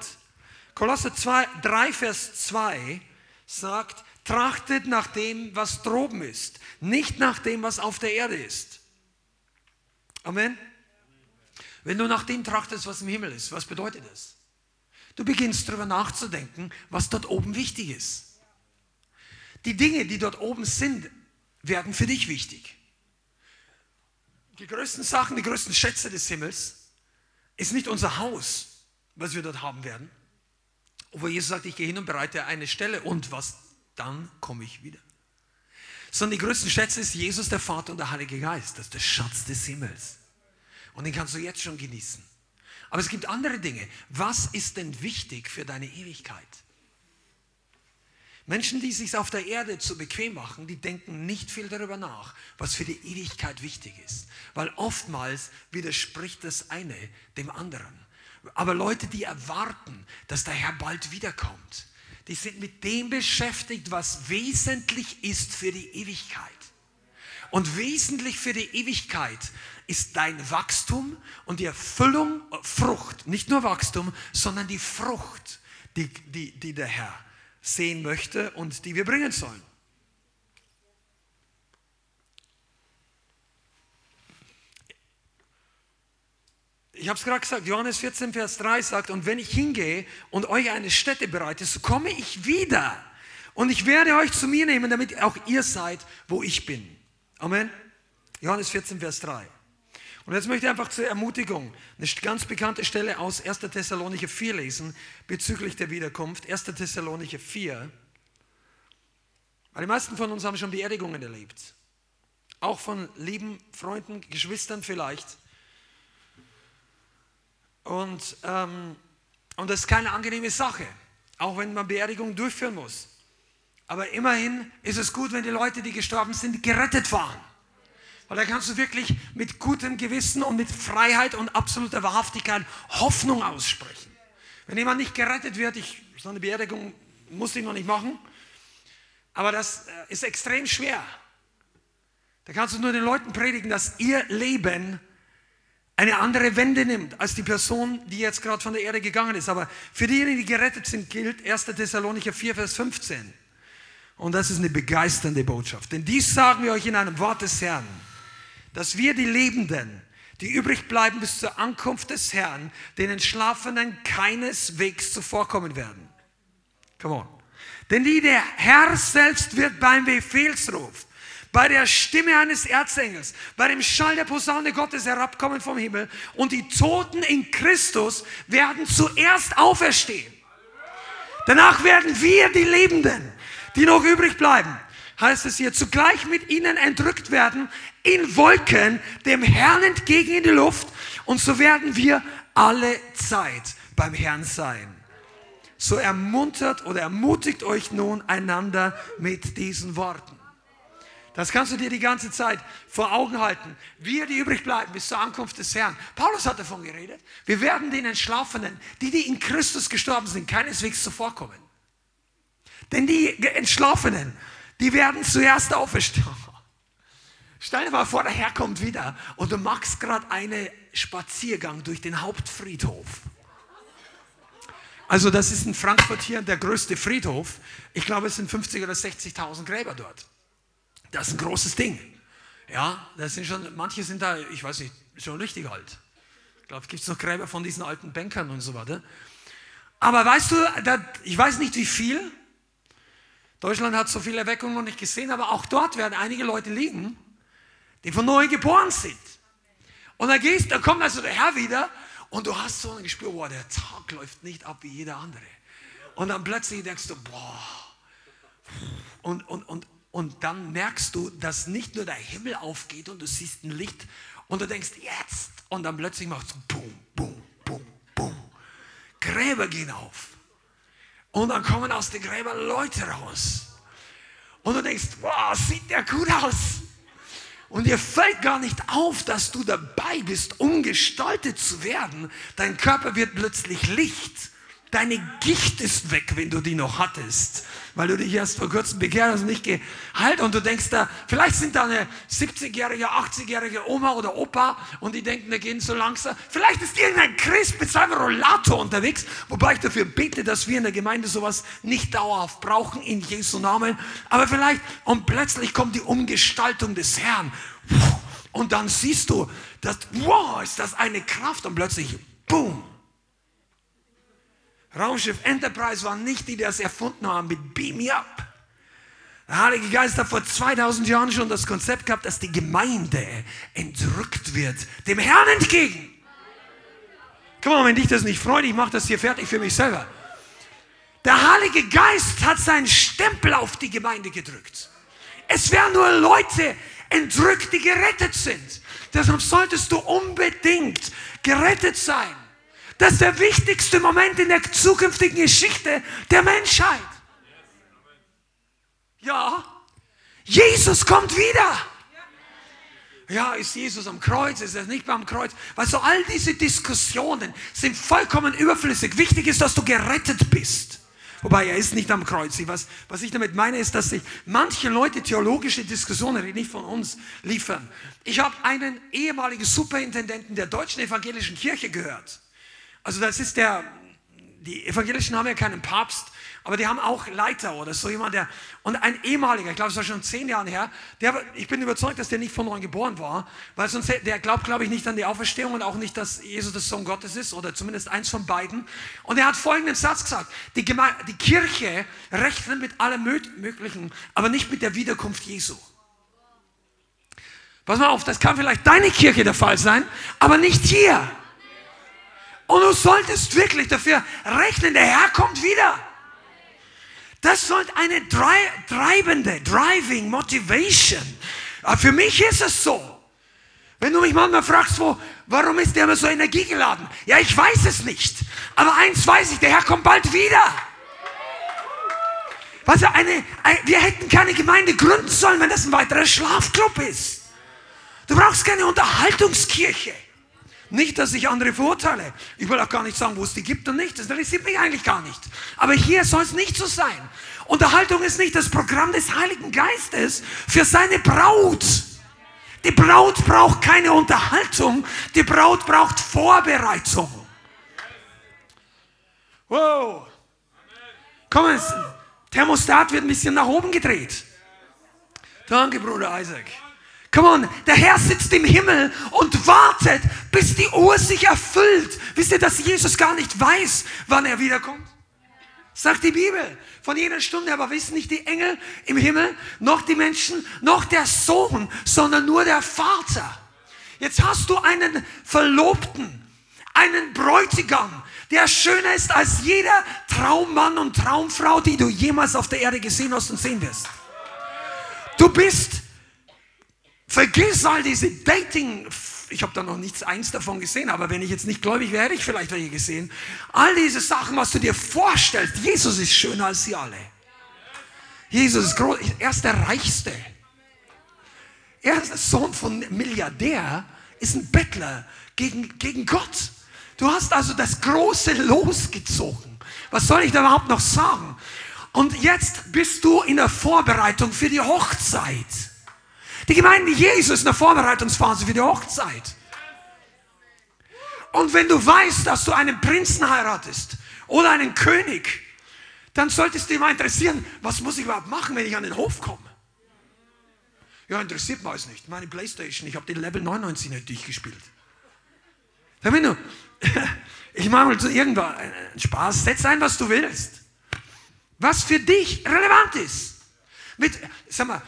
Kolosser 2, 3, Vers 2 sagt, trachtet nach dem, was droben ist, nicht nach dem, was auf der Erde ist. Amen. Wenn du nach dem trachtest, was im Himmel ist, was bedeutet das? Du beginnst darüber nachzudenken, was dort oben wichtig ist. Die Dinge, die dort oben sind, werden für dich wichtig. Die größten Sachen, die größten Schätze des Himmels ist nicht unser Haus, was wir dort haben werden, wo Jesus sagt, ich gehe hin und bereite eine Stelle und was, dann komme ich wieder. Sondern die größten Schätze ist Jesus, der Vater und der Heilige Geist. Das ist der Schatz des Himmels. Und den kannst du jetzt schon genießen. Aber es gibt andere Dinge. Was ist denn wichtig für deine Ewigkeit? Menschen, die sich auf der Erde zu bequem machen, die denken nicht viel darüber nach, was für die Ewigkeit wichtig ist. Weil oftmals widerspricht das eine dem anderen. Aber Leute, die erwarten, dass der Herr bald wiederkommt, die sind mit dem beschäftigt, was wesentlich ist für die Ewigkeit. Und wesentlich für die Ewigkeit ist dein Wachstum und die Erfüllung, Frucht, nicht nur Wachstum, sondern die Frucht, die, die, die der Herr sehen möchte und die wir bringen sollen. Ich habe es gerade gesagt, Johannes 14, Vers 3 sagt, und wenn ich hingehe und euch eine Stätte bereite, so komme ich wieder und ich werde euch zu mir nehmen, damit auch ihr seid, wo ich bin. Amen. Johannes 14, Vers 3. Und jetzt möchte ich einfach zur Ermutigung eine ganz bekannte Stelle aus 1. Thessalonicher 4 lesen bezüglich der Wiederkunft. 1. Thessalonicher 4. Weil die meisten von uns haben schon Beerdigungen erlebt. Auch von lieben Freunden, Geschwistern vielleicht. Und, ähm, und das ist keine angenehme Sache, auch wenn man Beerdigungen durchführen muss. Aber immerhin ist es gut, wenn die Leute, die gestorben sind, gerettet waren. Weil da kannst du wirklich mit gutem Gewissen und mit Freiheit und absoluter Wahrhaftigkeit Hoffnung aussprechen. Wenn jemand nicht gerettet wird, ich, so eine Beerdigung muss ich noch nicht machen, aber das äh, ist extrem schwer. Da kannst du nur den Leuten predigen, dass ihr Leben eine andere Wende nimmt als die Person, die jetzt gerade von der Erde gegangen ist. Aber für diejenigen, die gerettet sind, gilt 1. Thessalonicher 4, Vers 15. Und das ist eine begeisternde Botschaft. Denn dies sagen wir euch in einem Wort des Herrn dass wir die Lebenden, die übrig bleiben bis zur Ankunft des Herrn, den Entschlafenen keineswegs zuvorkommen werden. Come on. Denn die der Herr selbst wird beim Befehlsruf, bei der Stimme eines Erzengels, bei dem Schall der Posaune Gottes herabkommen vom Himmel und die Toten in Christus werden zuerst auferstehen. Danach werden wir die Lebenden, die noch übrig bleiben, heißt es hier, zugleich mit ihnen entrückt werden in Wolken dem Herrn entgegen in die Luft und so werden wir alle Zeit beim Herrn sein. So ermuntert oder ermutigt euch nun einander mit diesen Worten. Das kannst du dir die ganze Zeit vor Augen halten. Wir, die übrig bleiben bis zur Ankunft des Herrn. Paulus hat davon geredet. Wir werden den Entschlafenen, die, die in Christus gestorben sind, keineswegs zuvorkommen. Denn die Entschlafenen, die werden zuerst auferstehen. Stell dir mal vor, der Herr kommt wieder und du machst gerade einen Spaziergang durch den Hauptfriedhof. Also das ist in Frankfurt hier der größte Friedhof. Ich glaube, es sind 50.000 oder 60.000 Gräber dort. Das ist ein großes Ding. Ja, das sind schon, manche sind da, ich weiß nicht, schon richtig alt. Ich glaube, es gibt noch Gräber von diesen alten Bankern und so weiter. Aber weißt du, da, ich weiß nicht wie viel. Deutschland hat so viele Erweckungen noch nicht gesehen, aber auch dort werden einige Leute liegen die von neu geboren sind. Und dann gehst, dann kommt also der Herr wieder und du hast so ein Gespür, boah, der Tag läuft nicht ab wie jeder andere. Und dann plötzlich denkst du, boah. Und, und, und, und dann merkst du, dass nicht nur der Himmel aufgeht und du siehst ein Licht und du denkst, jetzt. Und dann plötzlich machst du boom, boom, boom, boom. Gräber gehen auf. Und dann kommen aus den Gräbern Leute raus. Und du denkst, wow, sieht der gut aus. Und dir fällt gar nicht auf, dass du dabei bist, umgestaltet zu werden. Dein Körper wird plötzlich Licht. Deine Gicht ist weg, wenn du die noch hattest, weil du dich erst vor kurzem bekehrt hast und nicht geheilt. Und du denkst da, vielleicht sind da eine 70-jährige, 80-jährige Oma oder Opa und die denken, wir gehen so langsam. Vielleicht ist irgendein Christ mit seinem Rollator unterwegs, wobei ich dafür bete, dass wir in der Gemeinde sowas nicht dauerhaft brauchen, in Jesu Namen. Aber vielleicht, und plötzlich kommt die Umgestaltung des Herrn. Und dann siehst du, dass, wow, ist das eine Kraft und plötzlich, boom, Raumschiff Enterprise waren nicht die, die das erfunden haben mit Beam Me Up. Der Heilige Geist hat vor 2000 Jahren schon das Konzept gehabt, dass die Gemeinde entrückt wird, dem Herrn entgegen. Guck mal, wenn dich das nicht freut, ich mache das hier fertig für mich selber. Der Heilige Geist hat seinen Stempel auf die Gemeinde gedrückt. Es werden nur Leute entrückt, die gerettet sind. Deshalb solltest du unbedingt gerettet sein. Das ist der wichtigste Moment in der zukünftigen Geschichte der Menschheit. Ja. Jesus kommt wieder. Ja, ist Jesus am Kreuz? Ist er nicht mehr am Kreuz? Weißt du, all diese Diskussionen sind vollkommen überflüssig. Wichtig ist, dass du gerettet bist. Wobei er ist nicht am Kreuz. Was, was ich damit meine, ist, dass sich manche Leute theologische Diskussionen, die nicht von uns liefern. Ich habe einen ehemaligen Superintendenten der deutschen evangelischen Kirche gehört. Also das ist der, die Evangelischen haben ja keinen Papst, aber die haben auch Leiter oder so jemand, der, und ein ehemaliger, ich glaube, es war schon zehn Jahre her, der, ich bin überzeugt, dass der nicht von neuem geboren war, weil sonst, der glaubt, glaube ich, nicht an die Auferstehung und auch nicht, dass Jesus der Sohn Gottes ist oder zumindest eins von beiden. Und er hat folgenden Satz gesagt, die, Geme die Kirche rechnet mit allem Möglichen, aber nicht mit der Wiederkunft Jesu. Pass mal auf, das kann vielleicht deine Kirche der Fall sein, aber nicht hier. Und du solltest wirklich dafür rechnen, der Herr kommt wieder. Das sollte eine treibende, driving Motivation. Aber für mich ist es so. Wenn du mich manchmal fragst, wo, warum ist der immer so energiegeladen? Ja, ich weiß es nicht. Aber eins weiß ich, der Herr kommt bald wieder. Was eine, eine, wir hätten keine Gemeinde gründen sollen, wenn das ein weiterer Schlafclub ist. Du brauchst keine Unterhaltungskirche. Nicht, dass ich andere verurteile. Ich will auch gar nicht sagen, wo es die gibt und nicht. Das interessiert mich eigentlich gar nicht. Aber hier soll es nicht so sein. Unterhaltung ist nicht das Programm des Heiligen Geistes für seine Braut. Die Braut braucht keine Unterhaltung. Die Braut braucht Vorbereitung. Wow. Komm, Thermostat wird ein bisschen nach oben gedreht. Danke, Bruder Isaac. Come on, der Herr sitzt im Himmel und wartet, bis die Uhr sich erfüllt. Wisst ihr, dass Jesus gar nicht weiß, wann er wiederkommt? Sagt die Bibel. Von jener Stunde aber wissen nicht die Engel im Himmel, noch die Menschen, noch der Sohn, sondern nur der Vater. Jetzt hast du einen Verlobten, einen Bräutigam, der schöner ist als jeder Traummann und Traumfrau, die du jemals auf der Erde gesehen hast und sehen wirst. Du bist Vergiss all diese Dating. Ich habe da noch nichts eins davon gesehen, aber wenn ich jetzt nicht gläubig wäre, hätte ich vielleicht welche gesehen. All diese Sachen, was du dir vorstellst, Jesus ist schöner als sie alle. Jesus ist groß, er ist der Reichste. Er ist der Sohn von Milliardär, ist ein Bettler gegen, gegen Gott. Du hast also das große Los gezogen. Was soll ich da überhaupt noch sagen? Und jetzt bist du in der Vorbereitung für die Hochzeit. Die Gemeinde Jesu ist eine Vorbereitungsphase für die Hochzeit. Und wenn du weißt, dass du einen Prinzen heiratest oder einen König, dann solltest du dich mal interessieren, was muss ich überhaupt machen, wenn ich an den Hof komme? Ja, interessiert mich nicht. Meine Playstation, ich habe den Level 99 nicht durchgespielt. Wenn du, ich mache mal so irgendwann einen Spaß, setz ein, was du willst. Was für dich relevant ist. Mit, sag mal,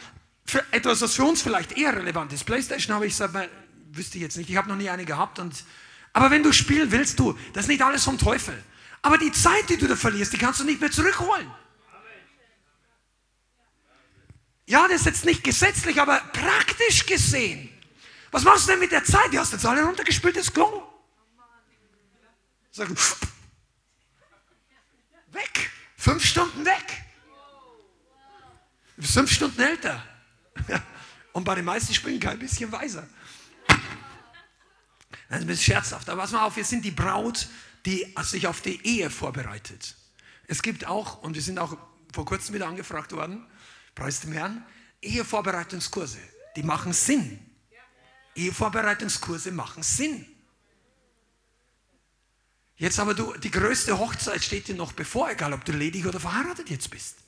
für etwas, was für uns vielleicht eher relevant ist. Playstation habe ich, sag mal, wüsste ich jetzt nicht, ich habe noch nie eine gehabt. Und, aber wenn du spielen willst, du, das ist nicht alles vom Teufel. Aber die Zeit, die du da verlierst, die kannst du nicht mehr zurückholen. Ja, das ist jetzt nicht gesetzlich, aber praktisch gesehen. Was machst du denn mit der Zeit? Die hast du jetzt alle runtergespielt, das Klo. Sag, weg. Fünf Stunden weg. Fünf Stunden älter. Und bei den meisten Spielen kein bisschen weiser. Das ist ein bisschen scherzhaft. Aber pass mal auf, wir sind die Braut, die sich auf die Ehe vorbereitet. Es gibt auch, und wir sind auch vor kurzem wieder angefragt worden, preis dem Herrn, Ehevorbereitungskurse. Die machen Sinn. Ehevorbereitungskurse machen Sinn. Jetzt aber du, die größte Hochzeit steht dir noch bevor, egal ob du ledig oder verheiratet jetzt bist.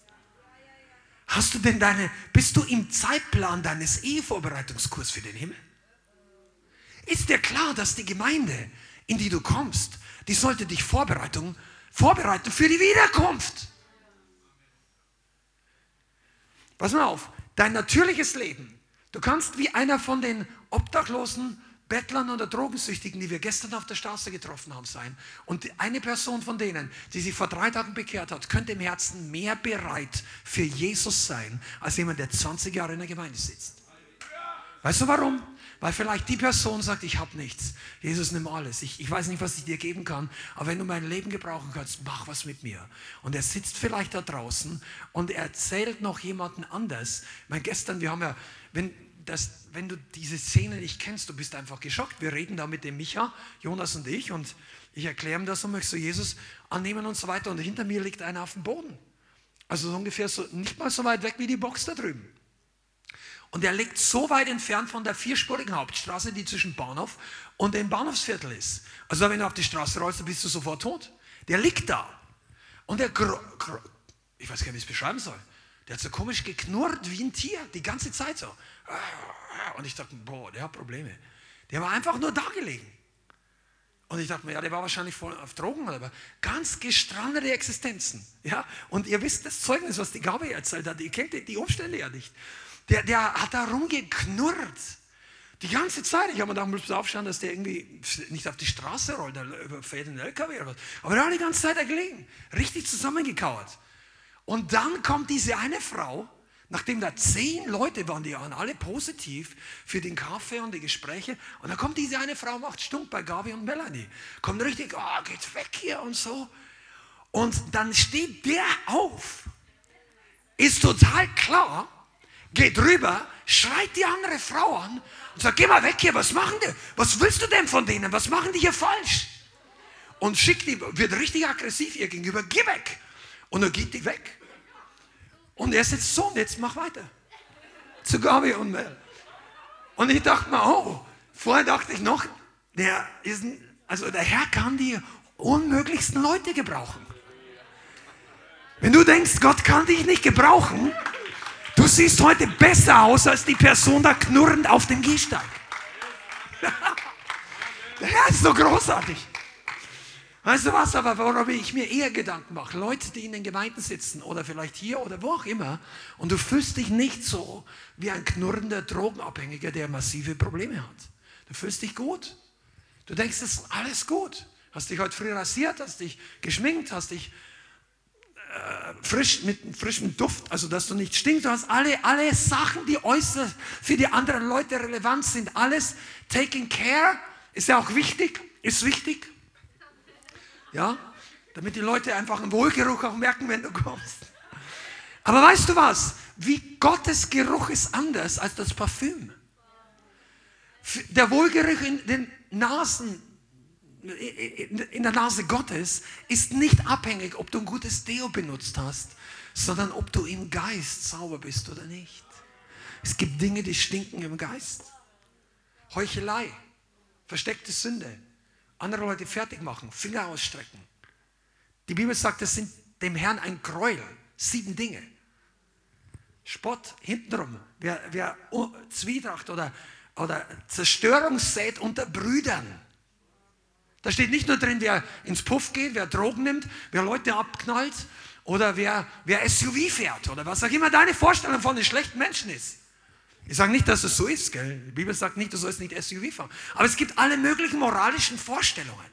Hast du denn deine, bist du im Zeitplan deines Ehevorbereitungskurs für den Himmel? Ist dir klar, dass die Gemeinde, in die du kommst, die sollte dich Vorbereitung, vorbereiten für die Wiederkunft? Pass mal auf, dein natürliches Leben, du kannst wie einer von den Obdachlosen Bettlern oder Drogensüchtigen, die wir gestern auf der Straße getroffen haben, sein. Und eine Person von denen, die sich vor drei Tagen bekehrt hat, könnte im Herzen mehr bereit für Jesus sein, als jemand, der 20 Jahre in der Gemeinde sitzt. Weißt du warum? Weil vielleicht die Person sagt, ich habe nichts. Jesus, nimm alles. Ich, ich weiß nicht, was ich dir geben kann, aber wenn du mein Leben gebrauchen kannst, mach was mit mir. Und er sitzt vielleicht da draußen und erzählt noch jemanden anders. Ich meine, gestern, wir haben ja, wenn, das, wenn du diese Szene nicht kennst, du bist einfach geschockt. Wir reden da mit dem Micha, Jonas und ich, und ich erkläre ihm das und möchte so Jesus annehmen und so weiter. Und hinter mir liegt einer auf dem Boden. Also so ungefähr so, nicht mal so weit weg wie die Box da drüben. Und er liegt so weit entfernt von der vierspurigen Hauptstraße, die zwischen Bahnhof und dem Bahnhofsviertel ist. Also wenn du auf die Straße rollst, dann bist du sofort tot. Der liegt da. Und der, ich weiß gar nicht, wie ich es beschreiben soll. Der hat so komisch geknurrt wie ein Tier, die ganze Zeit so. Und ich dachte, boah, der hat Probleme. Der war einfach nur da gelegen. Und ich dachte mir, ja, der war wahrscheinlich voll auf Drogen, aber ganz gestrandete Existenzen. Ja? Und ihr wisst das Zeugnis, was die Gabe erzählt hat, ihr kennt die Umstände ja nicht. Der, der hat da rumgeknurrt. Die ganze Zeit. Ich habe mir gedacht, muss aufschauen, dass der irgendwie nicht auf die Straße rollt, der überfährt einen LKW oder was. Aber der hat die ganze Zeit da gelegen. Richtig zusammengekauert. Und dann kommt diese eine Frau, nachdem da zehn Leute waren, die waren alle positiv für den Kaffee und die Gespräche. Und dann kommt diese eine Frau, macht Stunk bei Gabi und Melanie. Kommt richtig, oh, geht weg hier und so. Und dann steht der auf. Ist total klar, geht rüber, schreit die andere Frau an und sagt, geh mal weg hier, was machen die? Was willst du denn von denen? Was machen die hier falsch? Und schickt die, wird richtig aggressiv ihr gegenüber, geh weg. Und dann geht die weg. Und er sitzt so, und jetzt mach weiter. Zu Gabi und Mel. Und ich dachte mir, oh, vorher dachte ich noch, der ist, also der Herr kann die unmöglichsten Leute gebrauchen. Wenn du denkst, Gott kann dich nicht gebrauchen, du siehst heute besser aus als die Person da knurrend auf dem Gehsteig. Der Herr ist so großartig. Weißt du was, aber worum ich mir eher Gedanken mache? Leute, die in den Gemeinden sitzen oder vielleicht hier oder wo auch immer und du fühlst dich nicht so wie ein knurrender Drogenabhängiger, der massive Probleme hat. Du fühlst dich gut. Du denkst, es ist alles gut. Hast dich heute früh rasiert, hast dich geschminkt, hast dich äh, frisch mit frischem Duft, also dass du nicht stinkst. Du hast alle, alle Sachen, die äußerst für die anderen Leute relevant sind. Alles taking care ist ja auch wichtig, ist wichtig. Ja? Damit die Leute einfach einen Wohlgeruch auch merken, wenn du kommst. Aber weißt du was? Wie Gottes Geruch ist anders als das Parfüm. Der Wohlgeruch in den Nasen, in der Nase Gottes ist nicht abhängig, ob du ein gutes Deo benutzt hast, sondern ob du im Geist sauber bist oder nicht. Es gibt Dinge, die stinken im Geist. Heuchelei, versteckte Sünde, andere Leute fertig machen, Finger ausstrecken. Die Bibel sagt, das sind dem Herrn ein Gräuel. Sieben Dinge. Spott hintenrum. Wer, wer Zwietracht oder, oder Zerstörung sät unter Brüdern. Da steht nicht nur drin, wer ins Puff geht, wer Drogen nimmt, wer Leute abknallt oder wer, wer SUV fährt oder was auch immer deine Vorstellung von den schlechten Menschen ist. Ich sage nicht, dass es so ist. Gell? Die Bibel sagt nicht, du sollst nicht SUV fahren. Aber es gibt alle möglichen moralischen Vorstellungen.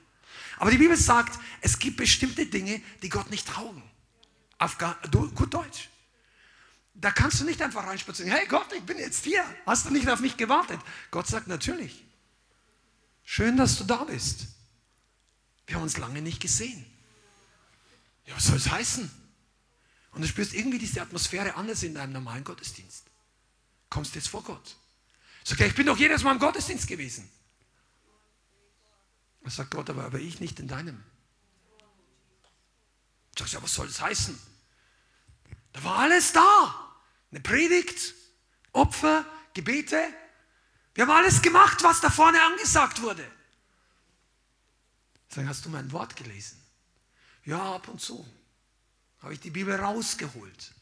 Aber die Bibel sagt, es gibt bestimmte Dinge, die Gott nicht taugen. Auf gut Deutsch. Da kannst du nicht einfach reinspazieren. Hey Gott, ich bin jetzt hier. Hast du nicht auf mich gewartet? Gott sagt natürlich. Schön, dass du da bist. Wir haben uns lange nicht gesehen. Ja, was soll es heißen? Und du spürst irgendwie diese Atmosphäre anders in deinem normalen Gottesdienst kommst jetzt vor Gott. Sag, okay, ich bin doch jedes Mal im Gottesdienst gewesen. Da sagt Gott, aber, aber ich nicht in deinem. Sagst du, was soll das heißen? Da war alles da. Eine Predigt, Opfer, Gebete. Wir haben alles gemacht, was da vorne angesagt wurde. Sagen, hast du mein Wort gelesen? Ja, ab und zu. Habe ich die Bibel rausgeholt.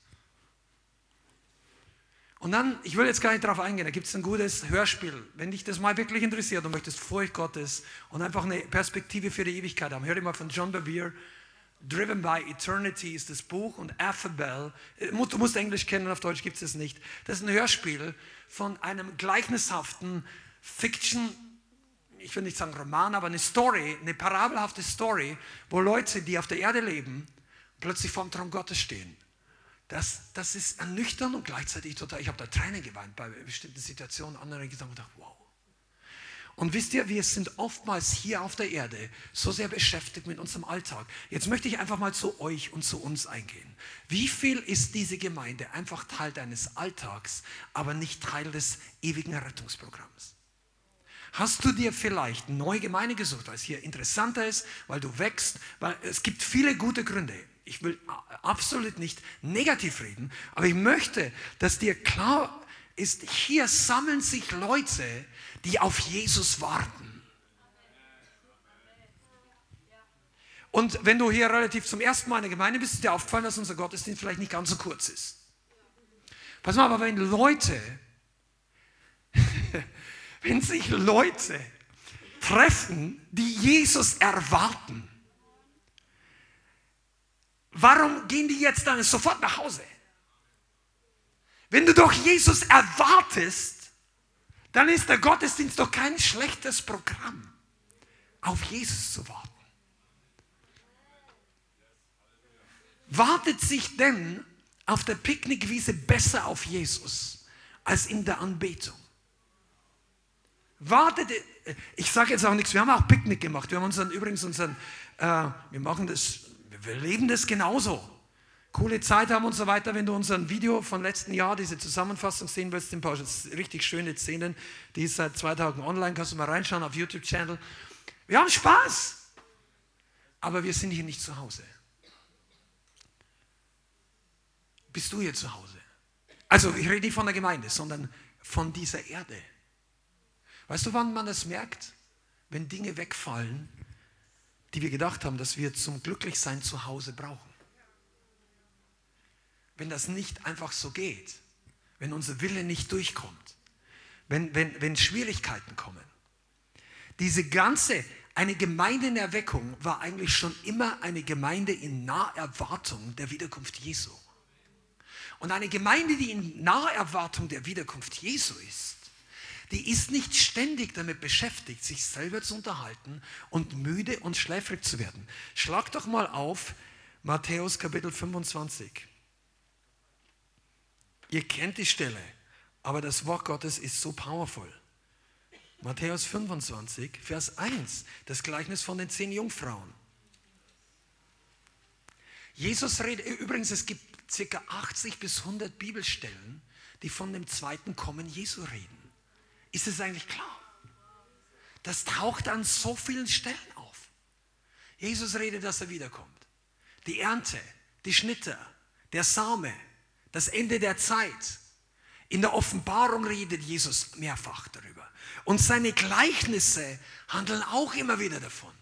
Und dann, ich will jetzt gar nicht darauf eingehen, da gibt es ein gutes Hörspiel. Wenn dich das mal wirklich interessiert und möchtest Furcht Gottes und einfach eine Perspektive für die Ewigkeit haben, hör dir mal von John Bevere, Driven by Eternity ist das Buch und Affabel, äh, du musst Englisch kennen, auf Deutsch gibt es es nicht. Das ist ein Hörspiel von einem gleichnishaften Fiction, ich will nicht sagen Roman, aber eine Story, eine parabelhafte Story, wo Leute, die auf der Erde leben, plötzlich vom Thron Gottes stehen. Das, das ist ernüchternd und gleichzeitig total. Ich habe da Tränen geweint bei bestimmten Situationen. Andere gesagt und gedacht, wow, Und wisst ihr, wir sind oftmals hier auf der Erde so sehr beschäftigt mit unserem Alltag. Jetzt möchte ich einfach mal zu euch und zu uns eingehen. Wie viel ist diese Gemeinde einfach Teil deines Alltags, aber nicht Teil des ewigen Rettungsprogramms? Hast du dir vielleicht eine neue Gemeinde gesucht, weil es hier interessanter ist, weil du wächst? Weil es gibt viele gute Gründe. Ich will absolut nicht negativ reden, aber ich möchte, dass dir klar ist, hier sammeln sich Leute, die auf Jesus warten. Und wenn du hier relativ zum ersten Mal in der Gemeinde bist, ist dir aufgefallen, dass unser Gottesdienst vielleicht nicht ganz so kurz ist. Pass mal, aber wenn Leute wenn sich Leute treffen, die Jesus erwarten, warum gehen die jetzt dann sofort nach Hause? Wenn du doch Jesus erwartest, dann ist der Gottesdienst doch kein schlechtes Programm, auf Jesus zu warten. Wartet sich denn auf der Picknickwiese besser auf Jesus als in der Anbetung? Wartet, ich sage jetzt auch nichts, wir haben auch Picknick gemacht. Wir haben unseren, übrigens unseren, äh, wir machen das, wir leben das genauso. Coole Zeit haben und so weiter. Wenn du unser Video von letzten Jahr, diese Zusammenfassung sehen willst, ein paar richtig schöne Szenen, die ist seit zwei Tagen online, kannst du mal reinschauen auf YouTube-Channel. Wir haben Spaß, aber wir sind hier nicht zu Hause. Bist du hier zu Hause? Also ich rede nicht von der Gemeinde, sondern von dieser Erde. Weißt du, wann man das merkt? Wenn Dinge wegfallen, die wir gedacht haben, dass wir zum Glücklichsein zu Hause brauchen. Wenn das nicht einfach so geht, wenn unser Wille nicht durchkommt, wenn, wenn, wenn Schwierigkeiten kommen. Diese ganze, eine Gemeinde in Erweckung war eigentlich schon immer eine Gemeinde in Naherwartung der Wiederkunft Jesu. Und eine Gemeinde, die in Naherwartung der Wiederkunft Jesu ist, die ist nicht ständig damit beschäftigt, sich selber zu unterhalten und müde und schläfrig zu werden. Schlag doch mal auf Matthäus Kapitel 25. Ihr kennt die Stelle, aber das Wort Gottes ist so powerful. Matthäus 25, Vers 1, das Gleichnis von den zehn Jungfrauen. Jesus redet, übrigens, es gibt ca. 80 bis 100 Bibelstellen, die von dem zweiten Kommen Jesu reden. Ist es eigentlich klar? Das taucht an so vielen Stellen auf. Jesus redet, dass er wiederkommt. Die Ernte, die Schnitte, der Same, das Ende der Zeit. In der Offenbarung redet Jesus mehrfach darüber. Und seine Gleichnisse handeln auch immer wieder davon.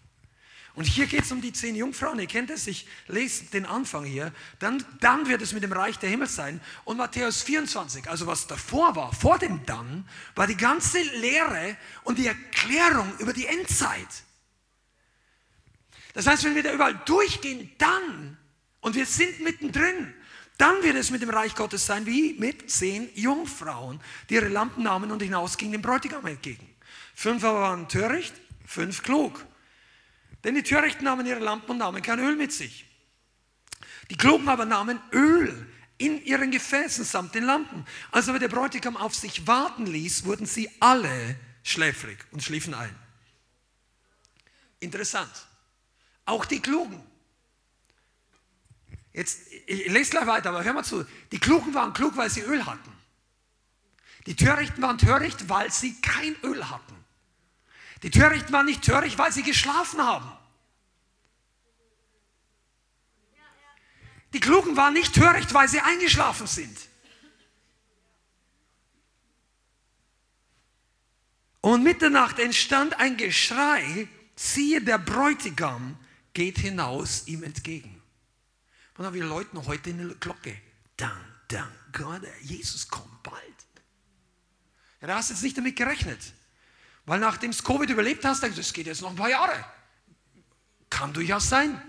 Und hier geht es um die zehn Jungfrauen. Ihr kennt es, ich lese den Anfang hier. Dann, dann wird es mit dem Reich der Himmel sein. Und Matthäus 24, also was davor war, vor dem Dann, war die ganze Lehre und die Erklärung über die Endzeit. Das heißt, wenn wir da überall durchgehen, dann, und wir sind mittendrin, dann wird es mit dem Reich Gottes sein wie mit zehn Jungfrauen, die ihre Lampen nahmen und hinausgingen dem Bräutigam entgegen. Fünf aber waren töricht, fünf klug. Denn die Törichten nahmen ihre Lampen und nahmen kein Öl mit sich. Die Klugen aber nahmen Öl in ihren Gefäßen samt den Lampen. Als aber der Bräutigam auf sich warten ließ, wurden sie alle schläfrig und schliefen ein. Interessant. Auch die Klugen. Jetzt, ich lese gleich weiter, aber hör mal zu. Die Klugen waren klug, weil sie Öl hatten. Die Törichten waren töricht, weil sie kein Öl hatten. Die Törichten waren nicht töricht, weil sie geschlafen haben. Die Klugen waren nicht töricht, weil sie eingeschlafen sind. Und Mitternacht entstand ein Geschrei, siehe, der Bräutigam geht hinaus ihm entgegen. Und wir läuten heute eine Glocke. Dank, dank Gott, Jesus kommt bald. Ja, da hast du jetzt nicht damit gerechnet. Weil nachdem du Covid überlebt hast, denkst du, es geht jetzt noch ein paar Jahre. Kann durchaus sein.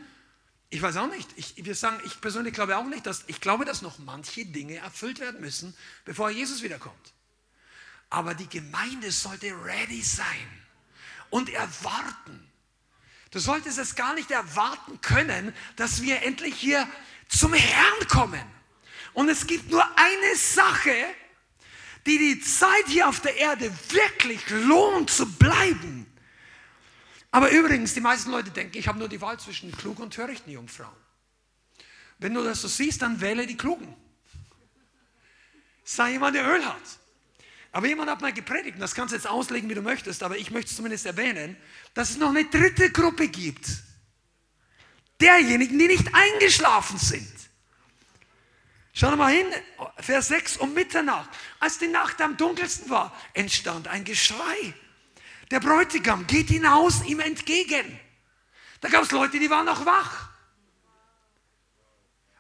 Ich weiß auch nicht. Ich, wir sagen, ich persönlich glaube auch nicht, dass ich glaube, dass noch manche Dinge erfüllt werden müssen, bevor Jesus wiederkommt. Aber die Gemeinde sollte ready sein und erwarten. Du solltest es gar nicht erwarten können, dass wir endlich hier zum Herrn kommen. Und es gibt nur eine Sache, die die Zeit hier auf der Erde wirklich lohnt zu bleiben. Aber übrigens, die meisten Leute denken, ich habe nur die Wahl zwischen klugen und törichten Jungfrauen. Wenn du das so siehst, dann wähle die Klugen. Sei jemand, der Öl hat. Aber jemand hat mal gepredigt, und das kannst du jetzt auslegen, wie du möchtest, aber ich möchte es zumindest erwähnen, dass es noch eine dritte Gruppe gibt. Derjenigen, die nicht eingeschlafen sind. Schau mal hin, Vers 6 um Mitternacht. Als die Nacht am dunkelsten war, entstand ein Geschrei. Der Bräutigam geht hinaus ihm entgegen. Da gab es Leute, die waren noch wach.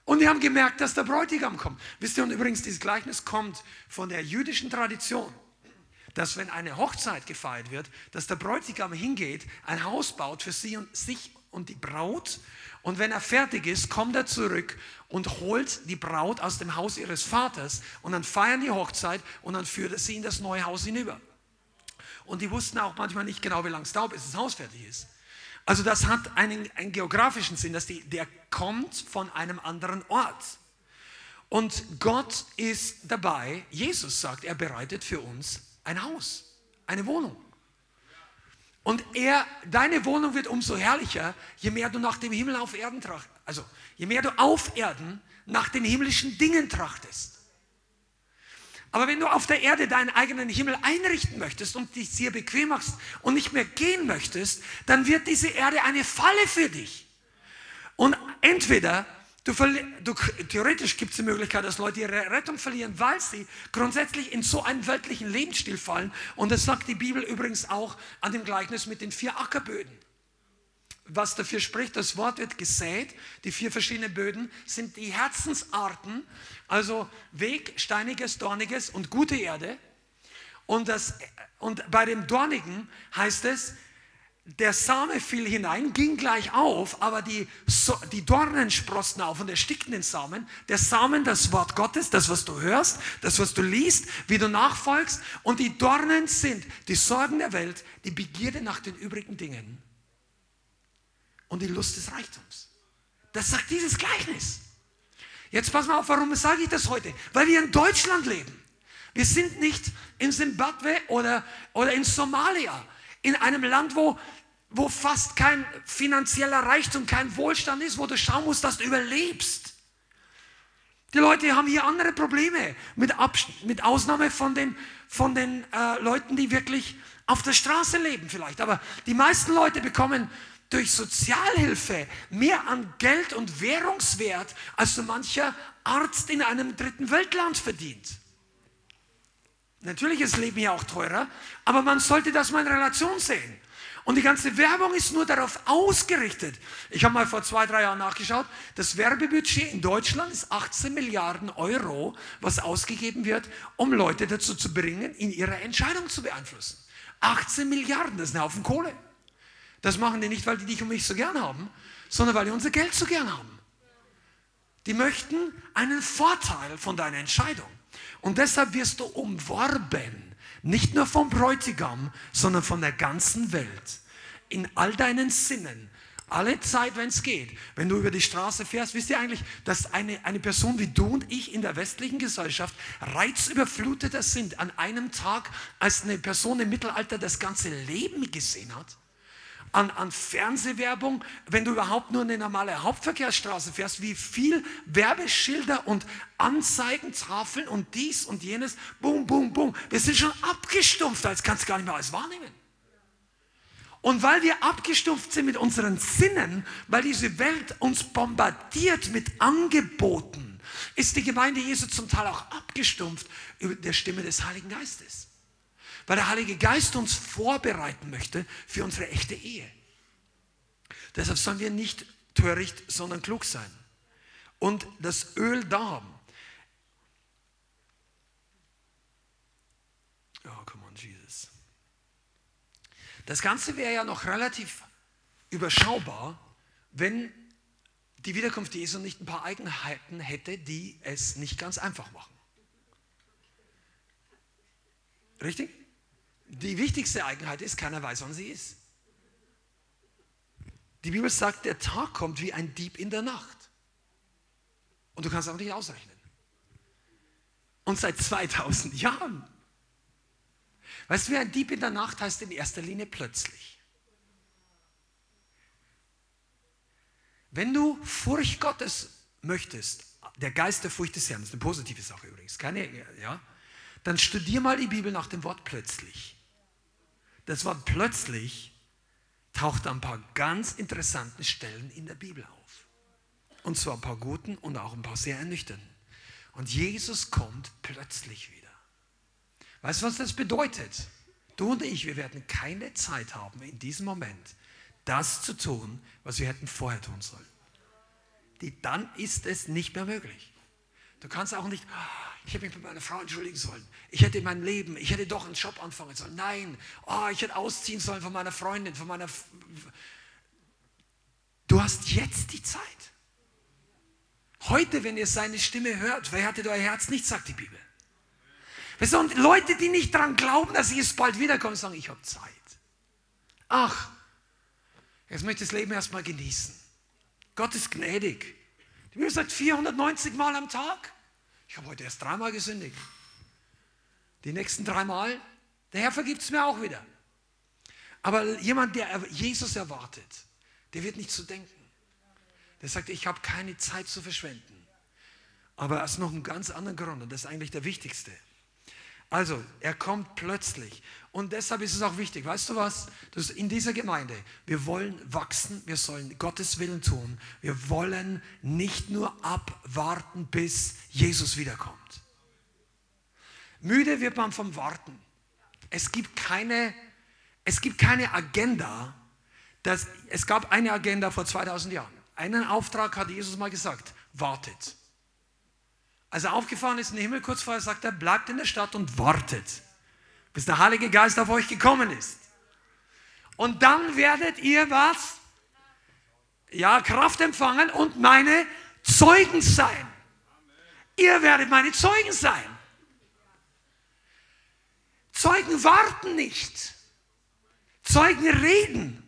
Und die haben gemerkt, dass der Bräutigam kommt. Wisst ihr, und übrigens, dieses Gleichnis kommt von der jüdischen Tradition, dass wenn eine Hochzeit gefeiert wird, dass der Bräutigam hingeht, ein Haus baut für sie und sich und die Braut. Und wenn er fertig ist, kommt er zurück und holt die Braut aus dem Haus ihres Vaters. Und dann feiern die Hochzeit und dann führt er sie in das neue Haus hinüber. Und die wussten auch manchmal nicht genau, wie lange es dauert, bis das Haus fertig ist. Also das hat einen, einen geografischen Sinn, dass die, der kommt von einem anderen Ort. Und Gott ist dabei, Jesus sagt, er bereitet für uns ein Haus, eine Wohnung. Und er, deine Wohnung wird umso herrlicher, je mehr du nach dem Himmel auf Erden trachtest. Also, je mehr du auf Erden nach den himmlischen Dingen trachtest. Aber wenn du auf der Erde deinen eigenen Himmel einrichten möchtest und dich sehr bequem machst und nicht mehr gehen möchtest, dann wird diese Erde eine Falle für dich. Und entweder du, du theoretisch gibt es die Möglichkeit, dass Leute ihre Rettung verlieren, weil sie grundsätzlich in so einen weltlichen Lebensstil fallen. Und das sagt die Bibel übrigens auch an dem Gleichnis mit den vier Ackerböden was dafür spricht, das Wort wird gesät. Die vier verschiedenen Böden sind die Herzensarten, also Weg, steiniges, dorniges und gute Erde. Und, das, und bei dem Dornigen heißt es, der Same fiel hinein, ging gleich auf, aber die, die Dornen sprossen auf und erstickten den Samen. Der Samen, das Wort Gottes, das, was du hörst, das, was du liest, wie du nachfolgst. Und die Dornen sind die Sorgen der Welt, die Begierde nach den übrigen Dingen und die Lust des Reichtums. Das sagt dieses Gleichnis. Jetzt pass mal auf, warum sage ich das heute? Weil wir in Deutschland leben. Wir sind nicht in Simbabwe oder, oder in Somalia, in einem Land, wo, wo fast kein finanzieller Reichtum, kein Wohlstand ist, wo du schauen musst, dass du überlebst. Die Leute haben hier andere Probleme, mit, mit Ausnahme von den, von den äh, Leuten, die wirklich auf der Straße leben vielleicht. Aber die meisten Leute bekommen durch Sozialhilfe mehr an Geld und Währungswert, als so mancher Arzt in einem dritten Weltland verdient. Natürlich ist Leben ja auch teurer, aber man sollte das mal in Relation sehen. Und die ganze Werbung ist nur darauf ausgerichtet. Ich habe mal vor zwei, drei Jahren nachgeschaut. Das Werbebudget in Deutschland ist 18 Milliarden Euro, was ausgegeben wird, um Leute dazu zu bringen, in ihrer Entscheidung zu beeinflussen. 18 Milliarden, das ist ein Haufen Kohle. Das machen die nicht, weil die dich und mich so gern haben, sondern weil die unser Geld so gern haben. Die möchten einen Vorteil von deiner Entscheidung. Und deshalb wirst du umworben, nicht nur vom Bräutigam, sondern von der ganzen Welt. In all deinen Sinnen, alle Zeit, wenn es geht. Wenn du über die Straße fährst, wisst ihr eigentlich, dass eine, eine Person wie du und ich in der westlichen Gesellschaft reizüberfluteter sind an einem Tag, als eine Person im Mittelalter das ganze Leben gesehen hat? An, an Fernsehwerbung, wenn du überhaupt nur eine normale Hauptverkehrsstraße fährst, wie viel Werbeschilder und Anzeigentafeln und dies und jenes, boom, boom, boom. Wir sind schon abgestumpft, als kannst du gar nicht mehr alles wahrnehmen. Und weil wir abgestumpft sind mit unseren Sinnen, weil diese Welt uns bombardiert mit Angeboten, ist die Gemeinde Jesu zum Teil auch abgestumpft über der Stimme des Heiligen Geistes weil der Heilige Geist uns vorbereiten möchte für unsere echte Ehe. Deshalb sollen wir nicht töricht, sondern klug sein und das Öl da haben. Oh, come on, Jesus. Das Ganze wäre ja noch relativ überschaubar, wenn die Wiederkunft Jesu nicht ein paar Eigenheiten hätte, die es nicht ganz einfach machen. Richtig? Die wichtigste Eigenheit ist, keiner weiß, wann sie ist. Die Bibel sagt, der Tag kommt wie ein Dieb in der Nacht. Und du kannst auch nicht ausrechnen. und seit 2000 Jahren. Weißt du, wie ein Dieb in der Nacht heißt in erster Linie plötzlich. Wenn du Furcht Gottes möchtest, der Geist der Furcht des Herrn, das ist eine positive Sache übrigens, keine, ja, dann studier mal die Bibel nach dem Wort plötzlich. Das Wort plötzlich taucht an ein paar ganz interessanten Stellen in der Bibel auf. Und zwar ein paar guten und auch ein paar sehr ernüchternden. Und Jesus kommt plötzlich wieder. Weißt du, was das bedeutet? Du und ich, wir werden keine Zeit haben, in diesem Moment das zu tun, was wir hätten vorher tun sollen. Die, dann ist es nicht mehr möglich. Du kannst auch nicht, ich hätte mich mit meiner Frau entschuldigen sollen. Ich hätte mein Leben, ich hätte doch einen Job anfangen sollen. Nein, oh, ich hätte ausziehen sollen von meiner Freundin, von meiner. F du hast jetzt die Zeit. Heute, wenn ihr seine Stimme hört, verhärtet euer Herz nicht, sagt die Bibel. Und Leute, die nicht daran glauben, dass Jesus bald wiederkommt, sagen, ich habe Zeit. Ach, jetzt möchte ich das Leben erstmal genießen. Gott ist gnädig. Die Bibel sagt 490 Mal am Tag. Ich habe heute erst dreimal gesündigt. Die nächsten dreimal, der Herr vergibt es mir auch wieder. Aber jemand, der Jesus erwartet, der wird nicht zu denken. Der sagt, ich habe keine Zeit zu verschwenden. Aber aus noch einem ganz anderen Grund, und das ist eigentlich der wichtigste. Also, er kommt plötzlich. Und deshalb ist es auch wichtig, weißt du was? Das in dieser Gemeinde, wir wollen wachsen, wir sollen Gottes Willen tun. Wir wollen nicht nur abwarten, bis Jesus wiederkommt. Müde wird man vom Warten. Es gibt keine, es gibt keine Agenda. Das, es gab eine Agenda vor 2000 Jahren. Einen Auftrag hat Jesus mal gesagt, wartet. Als er aufgefahren ist in den Himmel, kurz vorher sagt er, bleibt in der Stadt und wartet, bis der Heilige Geist auf euch gekommen ist. Und dann werdet ihr was? Ja, Kraft empfangen und meine Zeugen sein. Ihr werdet meine Zeugen sein. Zeugen warten nicht. Zeugen reden.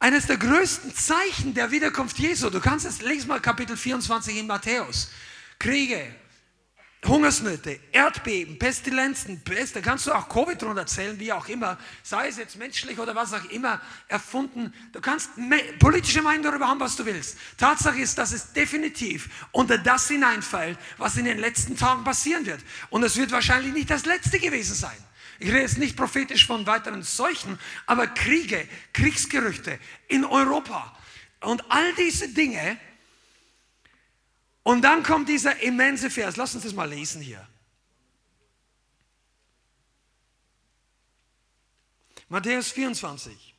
Eines der größten Zeichen der Wiederkunft Jesu, du kannst es, lesen mal Kapitel 24 in Matthäus. Kriege, Hungersnöte, Erdbeben, Pestilenzen, Pest, da kannst du auch Covid drunter erzählen, wie auch immer, sei es jetzt menschlich oder was auch immer, erfunden. Du kannst politische Meinung darüber haben, was du willst. Tatsache ist, dass es definitiv unter das hineinfällt, was in den letzten Tagen passieren wird. Und es wird wahrscheinlich nicht das letzte gewesen sein. Ich rede jetzt nicht prophetisch von weiteren Seuchen, aber Kriege, Kriegsgerüchte in Europa und all diese Dinge. Und dann kommt dieser immense Vers. Lass uns das mal lesen hier. Matthäus 24.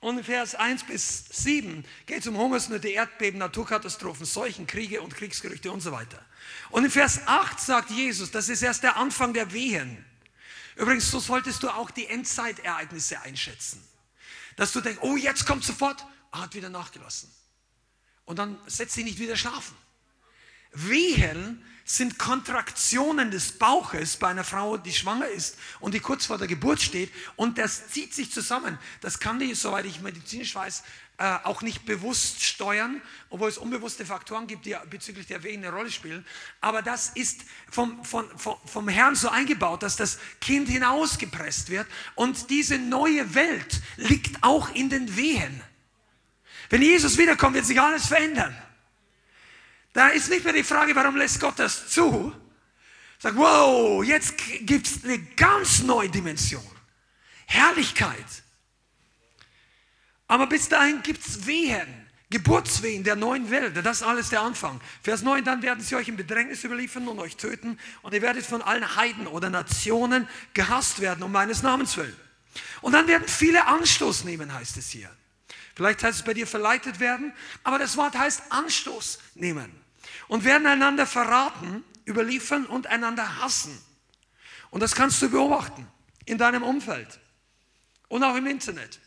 Und Vers 1 bis 7 geht es um Hungersnöte, Erdbeben, Naturkatastrophen, Seuchen, Kriege und Kriegsgerüchte und so weiter. Und in Vers 8 sagt Jesus, das ist erst der Anfang der Wehen. Übrigens, so solltest du auch die Endzeitereignisse einschätzen. Dass du denkst, oh, jetzt kommt sofort, ah, hat wieder nachgelassen. Und dann setzt sie nicht wieder schlafen. Wehen sind Kontraktionen des Bauches bei einer Frau, die schwanger ist und die kurz vor der Geburt steht und das zieht sich zusammen. Das kann die, soweit ich medizinisch weiß, äh, auch nicht bewusst steuern, obwohl es unbewusste Faktoren gibt, die bezüglich der Wehen eine Rolle spielen. Aber das ist vom, vom, vom Herrn so eingebaut, dass das Kind hinausgepresst wird und diese neue Welt liegt auch in den Wehen. Wenn Jesus wiederkommt, wird sich alles verändern. Da ist nicht mehr die Frage, warum lässt Gott das zu? Sag, wow, jetzt gibt es eine ganz neue Dimension. Herrlichkeit. Aber bis dahin gibt es Wehen, Geburtswehen der neuen Welt. Das ist alles der Anfang. Vers 9, dann werden sie euch in Bedrängnis überliefern und euch töten und ihr werdet von allen Heiden oder Nationen gehasst werden um meines Namens willen. Und dann werden viele Anstoß nehmen, heißt es hier. Vielleicht heißt es bei dir verleitet werden, aber das Wort heißt Anstoß nehmen und werden einander verraten, überliefern und einander hassen. Und das kannst du beobachten in deinem Umfeld und auch im Internet.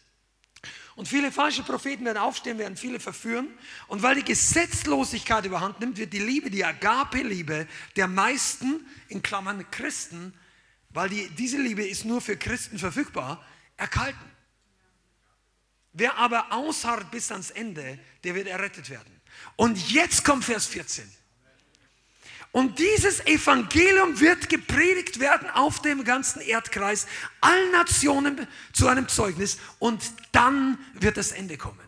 Und viele falsche Propheten werden aufstehen, werden viele verführen. Und weil die Gesetzlosigkeit überhand nimmt, wird die Liebe, die Agape-Liebe der meisten, in Klammern Christen, weil die, diese Liebe ist nur für Christen verfügbar, erkalten. Wer aber ausharrt bis ans Ende, der wird errettet werden. Und jetzt kommt Vers 14. Und dieses Evangelium wird gepredigt werden auf dem ganzen Erdkreis, allen Nationen zu einem Zeugnis und dann wird das Ende kommen.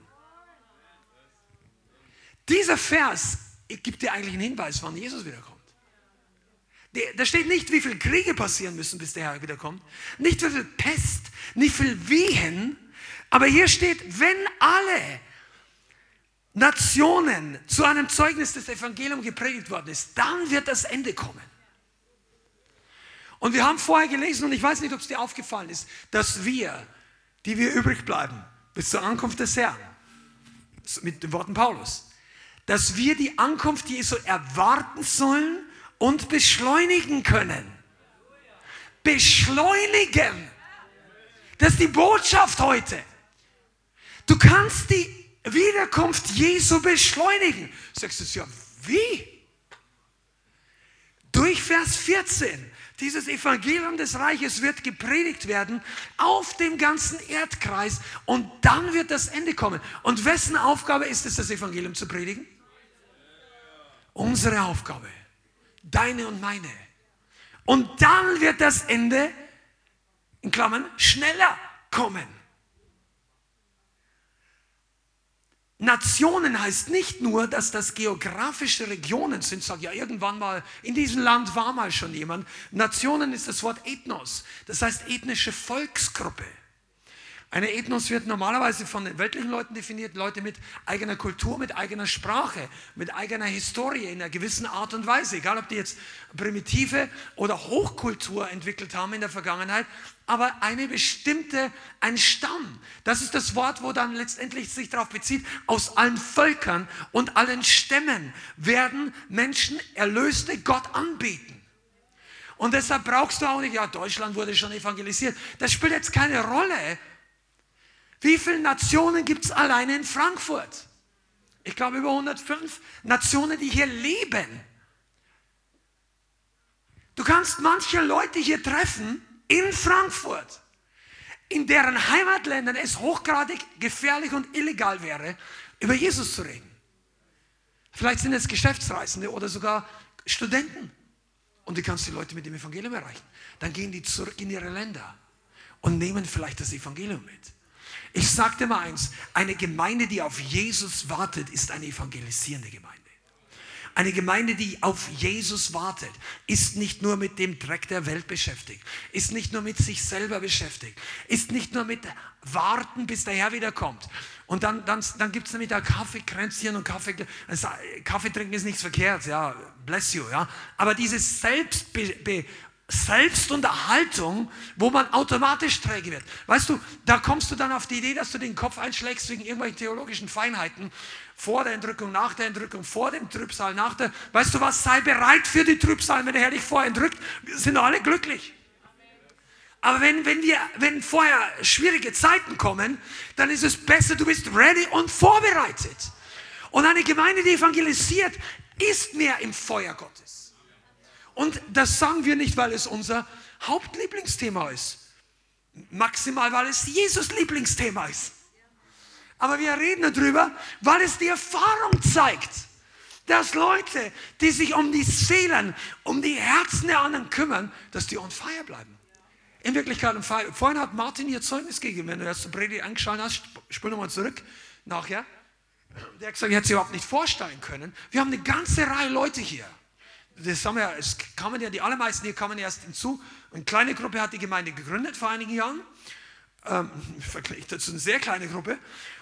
Dieser Vers gibt dir eigentlich einen Hinweis, wann Jesus wiederkommt. Da steht nicht, wie viele Kriege passieren müssen, bis der Herr wiederkommt. Nicht wie viel Pest, nicht viel Wehen. Aber hier steht, wenn alle Nationen zu einem Zeugnis des Evangeliums gepredigt worden ist, dann wird das Ende kommen. Und wir haben vorher gelesen, und ich weiß nicht, ob es dir aufgefallen ist, dass wir, die wir übrig bleiben, bis zur Ankunft des Herrn, mit den Worten Paulus, dass wir die Ankunft Jesu erwarten sollen und beschleunigen können. Beschleunigen. Das ist die Botschaft heute. Du kannst die Wiederkunft Jesu beschleunigen. Sagst du ja, wie? Durch Vers 14. Dieses Evangelium des Reiches wird gepredigt werden auf dem ganzen Erdkreis und dann wird das Ende kommen. Und wessen Aufgabe ist es, das Evangelium zu predigen? Unsere Aufgabe. Deine und meine. Und dann wird das Ende, in Klammern, schneller kommen. Nationen heißt nicht nur, dass das geografische Regionen sind. Sag ja, irgendwann mal, in diesem Land war mal schon jemand. Nationen ist das Wort Ethnos. Das heißt ethnische Volksgruppe. Eine Ethnos wird normalerweise von den weltlichen Leuten definiert, Leute mit eigener Kultur, mit eigener Sprache, mit eigener Historie in einer gewissen Art und Weise, egal ob die jetzt primitive oder Hochkultur entwickelt haben in der Vergangenheit, aber eine bestimmte, ein Stamm. Das ist das Wort, wo dann letztendlich sich darauf bezieht, aus allen Völkern und allen Stämmen werden Menschen Erlöste Gott anbeten. Und deshalb brauchst du auch nicht, ja, Deutschland wurde schon evangelisiert. Das spielt jetzt keine Rolle, wie viele Nationen gibt es alleine in Frankfurt? Ich glaube über 105 Nationen, die hier leben. Du kannst manche Leute hier treffen in Frankfurt, in deren Heimatländern es hochgradig gefährlich und illegal wäre, über Jesus zu reden. Vielleicht sind es Geschäftsreisende oder sogar Studenten. Und du kannst die Leute mit dem Evangelium erreichen. Dann gehen die zurück in ihre Länder und nehmen vielleicht das Evangelium mit. Ich sagte mal eins, eine Gemeinde, die auf Jesus wartet, ist eine evangelisierende Gemeinde. Eine Gemeinde, die auf Jesus wartet, ist nicht nur mit dem Dreck der Welt beschäftigt, ist nicht nur mit sich selber beschäftigt, ist nicht nur mit Warten, bis der Herr wiederkommt. Und dann, dann, dann gibt es nämlich da Kaffeekränzchen und Kaffee, also Kaffee trinken ist nichts verkehrt, ja, bless you, ja. Aber dieses Selbstbe Selbstunterhaltung, wo man automatisch träge wird. Weißt du, da kommst du dann auf die Idee, dass du den Kopf einschlägst wegen irgendwelchen theologischen Feinheiten. Vor der Entrückung, nach der Entrückung, vor dem Trübsal, nach der. Weißt du was? Sei bereit für die Trübsal, wenn der Herr dich vorher entrückt. Wir sind alle glücklich. Aber wenn, wenn, wir, wenn vorher schwierige Zeiten kommen, dann ist es besser, du bist ready und vorbereitet. Und eine Gemeinde, die evangelisiert, ist mehr im Feuer Gottes. Und das sagen wir nicht, weil es unser Hauptlieblingsthema ist. Maximal, weil es Jesus Lieblingsthema ist. Aber wir reden darüber, weil es die Erfahrung zeigt, dass Leute, die sich um die Seelen, um die Herzen der anderen kümmern, dass die on fire bleiben. In Wirklichkeit on fire. Vorhin hat Martin ihr Zeugnis gegeben. Wenn du das Predigt angeschaut hast, spul nochmal zurück nachher. Der hat gesagt, er hätte sich überhaupt nicht vorstellen können. Wir haben eine ganze Reihe Leute hier das haben wir, es kamen ja, die allermeisten hier kamen erst hinzu. Eine kleine Gruppe hat die Gemeinde gegründet vor einigen Jahren. Ähm, vergleicht dazu eine sehr kleine Gruppe.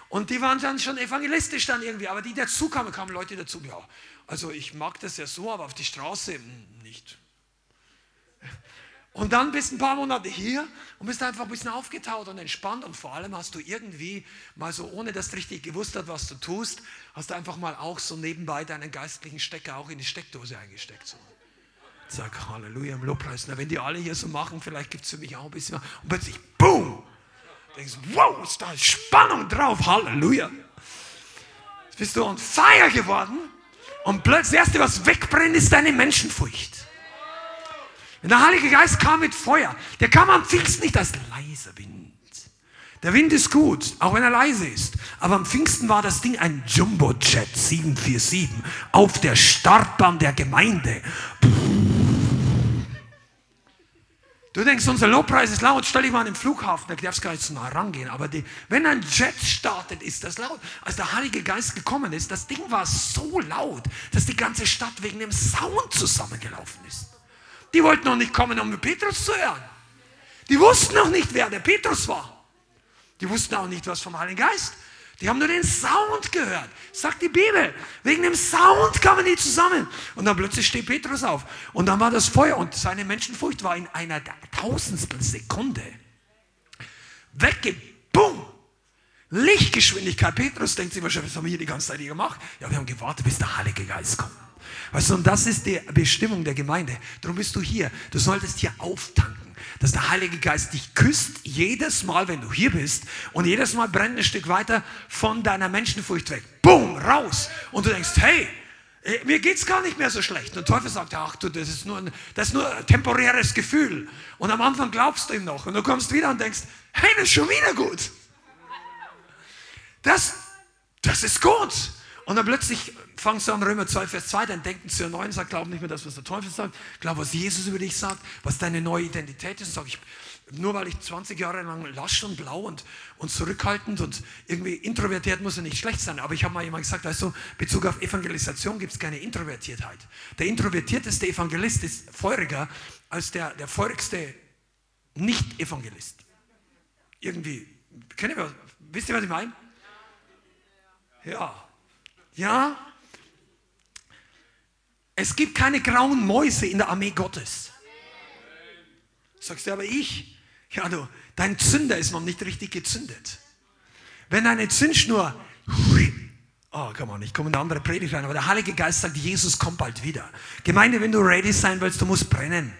Und die waren dann schon evangelistisch dann irgendwie. Aber die dazu kamen, kamen Leute dazu. Ja, also ich mag das ja so, aber auf die Straße hm, nicht. Und dann bist du ein paar Monate hier und bist einfach ein bisschen aufgetaut und entspannt und vor allem hast du irgendwie mal so, ohne dass du richtig gewusst hast, was du tust, hast du einfach mal auch so nebenbei deinen geistlichen Stecker auch in die Steckdose eingesteckt. So. Sag Halleluja im Lobpreis. Na, wenn die alle hier so machen, vielleicht gibt es für mich auch ein bisschen. Und plötzlich, boom! Denkst wow, ist da Spannung drauf. Halleluja. Jetzt bist du on fire geworden und plötzlich das Erste, was wegbrennt, ist deine Menschenfurcht. Und der Heilige Geist kam mit Feuer. Der kam am Pfingsten nicht als leiser Wind. Der Wind ist gut, auch wenn er leise ist. Aber am Pfingsten war das Ding ein Jumbo-Jet 747 auf der Startbahn der Gemeinde. Du denkst, unser Lobpreis ist laut, stell dich mal an den Flughafen, da darfst gar nicht so nah rangehen. Aber die, wenn ein Jet startet, ist das laut. Als der Heilige Geist gekommen ist, das Ding war so laut, dass die ganze Stadt wegen dem Sound zusammengelaufen ist. Die wollten noch nicht kommen, um Petrus zu hören. Die wussten noch nicht, wer der Petrus war. Die wussten auch nicht was vom Heiligen Geist. Die haben nur den Sound gehört, sagt die Bibel. Wegen dem Sound kamen die zusammen. Und dann plötzlich steht Petrus auf. Und dann war das Feuer und seine Menschenfurcht war in einer tausendstel Sekunde weggebum. Lichtgeschwindigkeit. Petrus denkt sich wahrscheinlich, was haben wir hier die ganze Zeit gemacht? Ja, wir haben gewartet, bis der Heilige Geist kommt. Weißt du, und das ist die Bestimmung der Gemeinde. Darum bist du hier. Du solltest hier auftanken dass der Heilige Geist dich küsst, jedes Mal, wenn du hier bist, und jedes Mal brennt ein Stück weiter von deiner Menschenfurcht weg. Boom, raus. Und du denkst, hey, äh, mir geht es gar nicht mehr so schlecht. Und der Teufel sagt, ach du, das ist, nur ein, das ist nur ein temporäres Gefühl. Und am Anfang glaubst du ihm noch. Und du kommst wieder und denkst, hey, das ist schon wieder gut. Das, das ist gut. Und dann plötzlich fangst du an Römer 2, Vers 2, dann denken zu 9, sagt, glaub nicht mehr das, was der Teufel sagt, glaub, was Jesus über dich sagt, was deine neue Identität ist. Sag ich, nur weil ich 20 Jahre lang lasch und blau und, und zurückhaltend und irgendwie introvertiert muss er nicht schlecht sein. Aber ich habe mal jemand gesagt, weißt du, Bezug auf Evangelisation gibt es keine Introvertiertheit. Der introvertierteste Evangelist ist feuriger als der, der feurigste Nicht-Evangelist. Irgendwie, kennt ihr, wisst ihr, was ich meine? Ja, ja, es gibt keine grauen Mäuse in der Armee Gottes. Sagst du, aber ich? Ja, du, dein Zünder ist noch nicht richtig gezündet. Wenn deine Zündschnur, oh, komm on, ich komme in eine andere Predigt rein, aber der Heilige Geist sagt, Jesus kommt bald wieder. Gemeinde, wenn du ready sein willst, du musst brennen.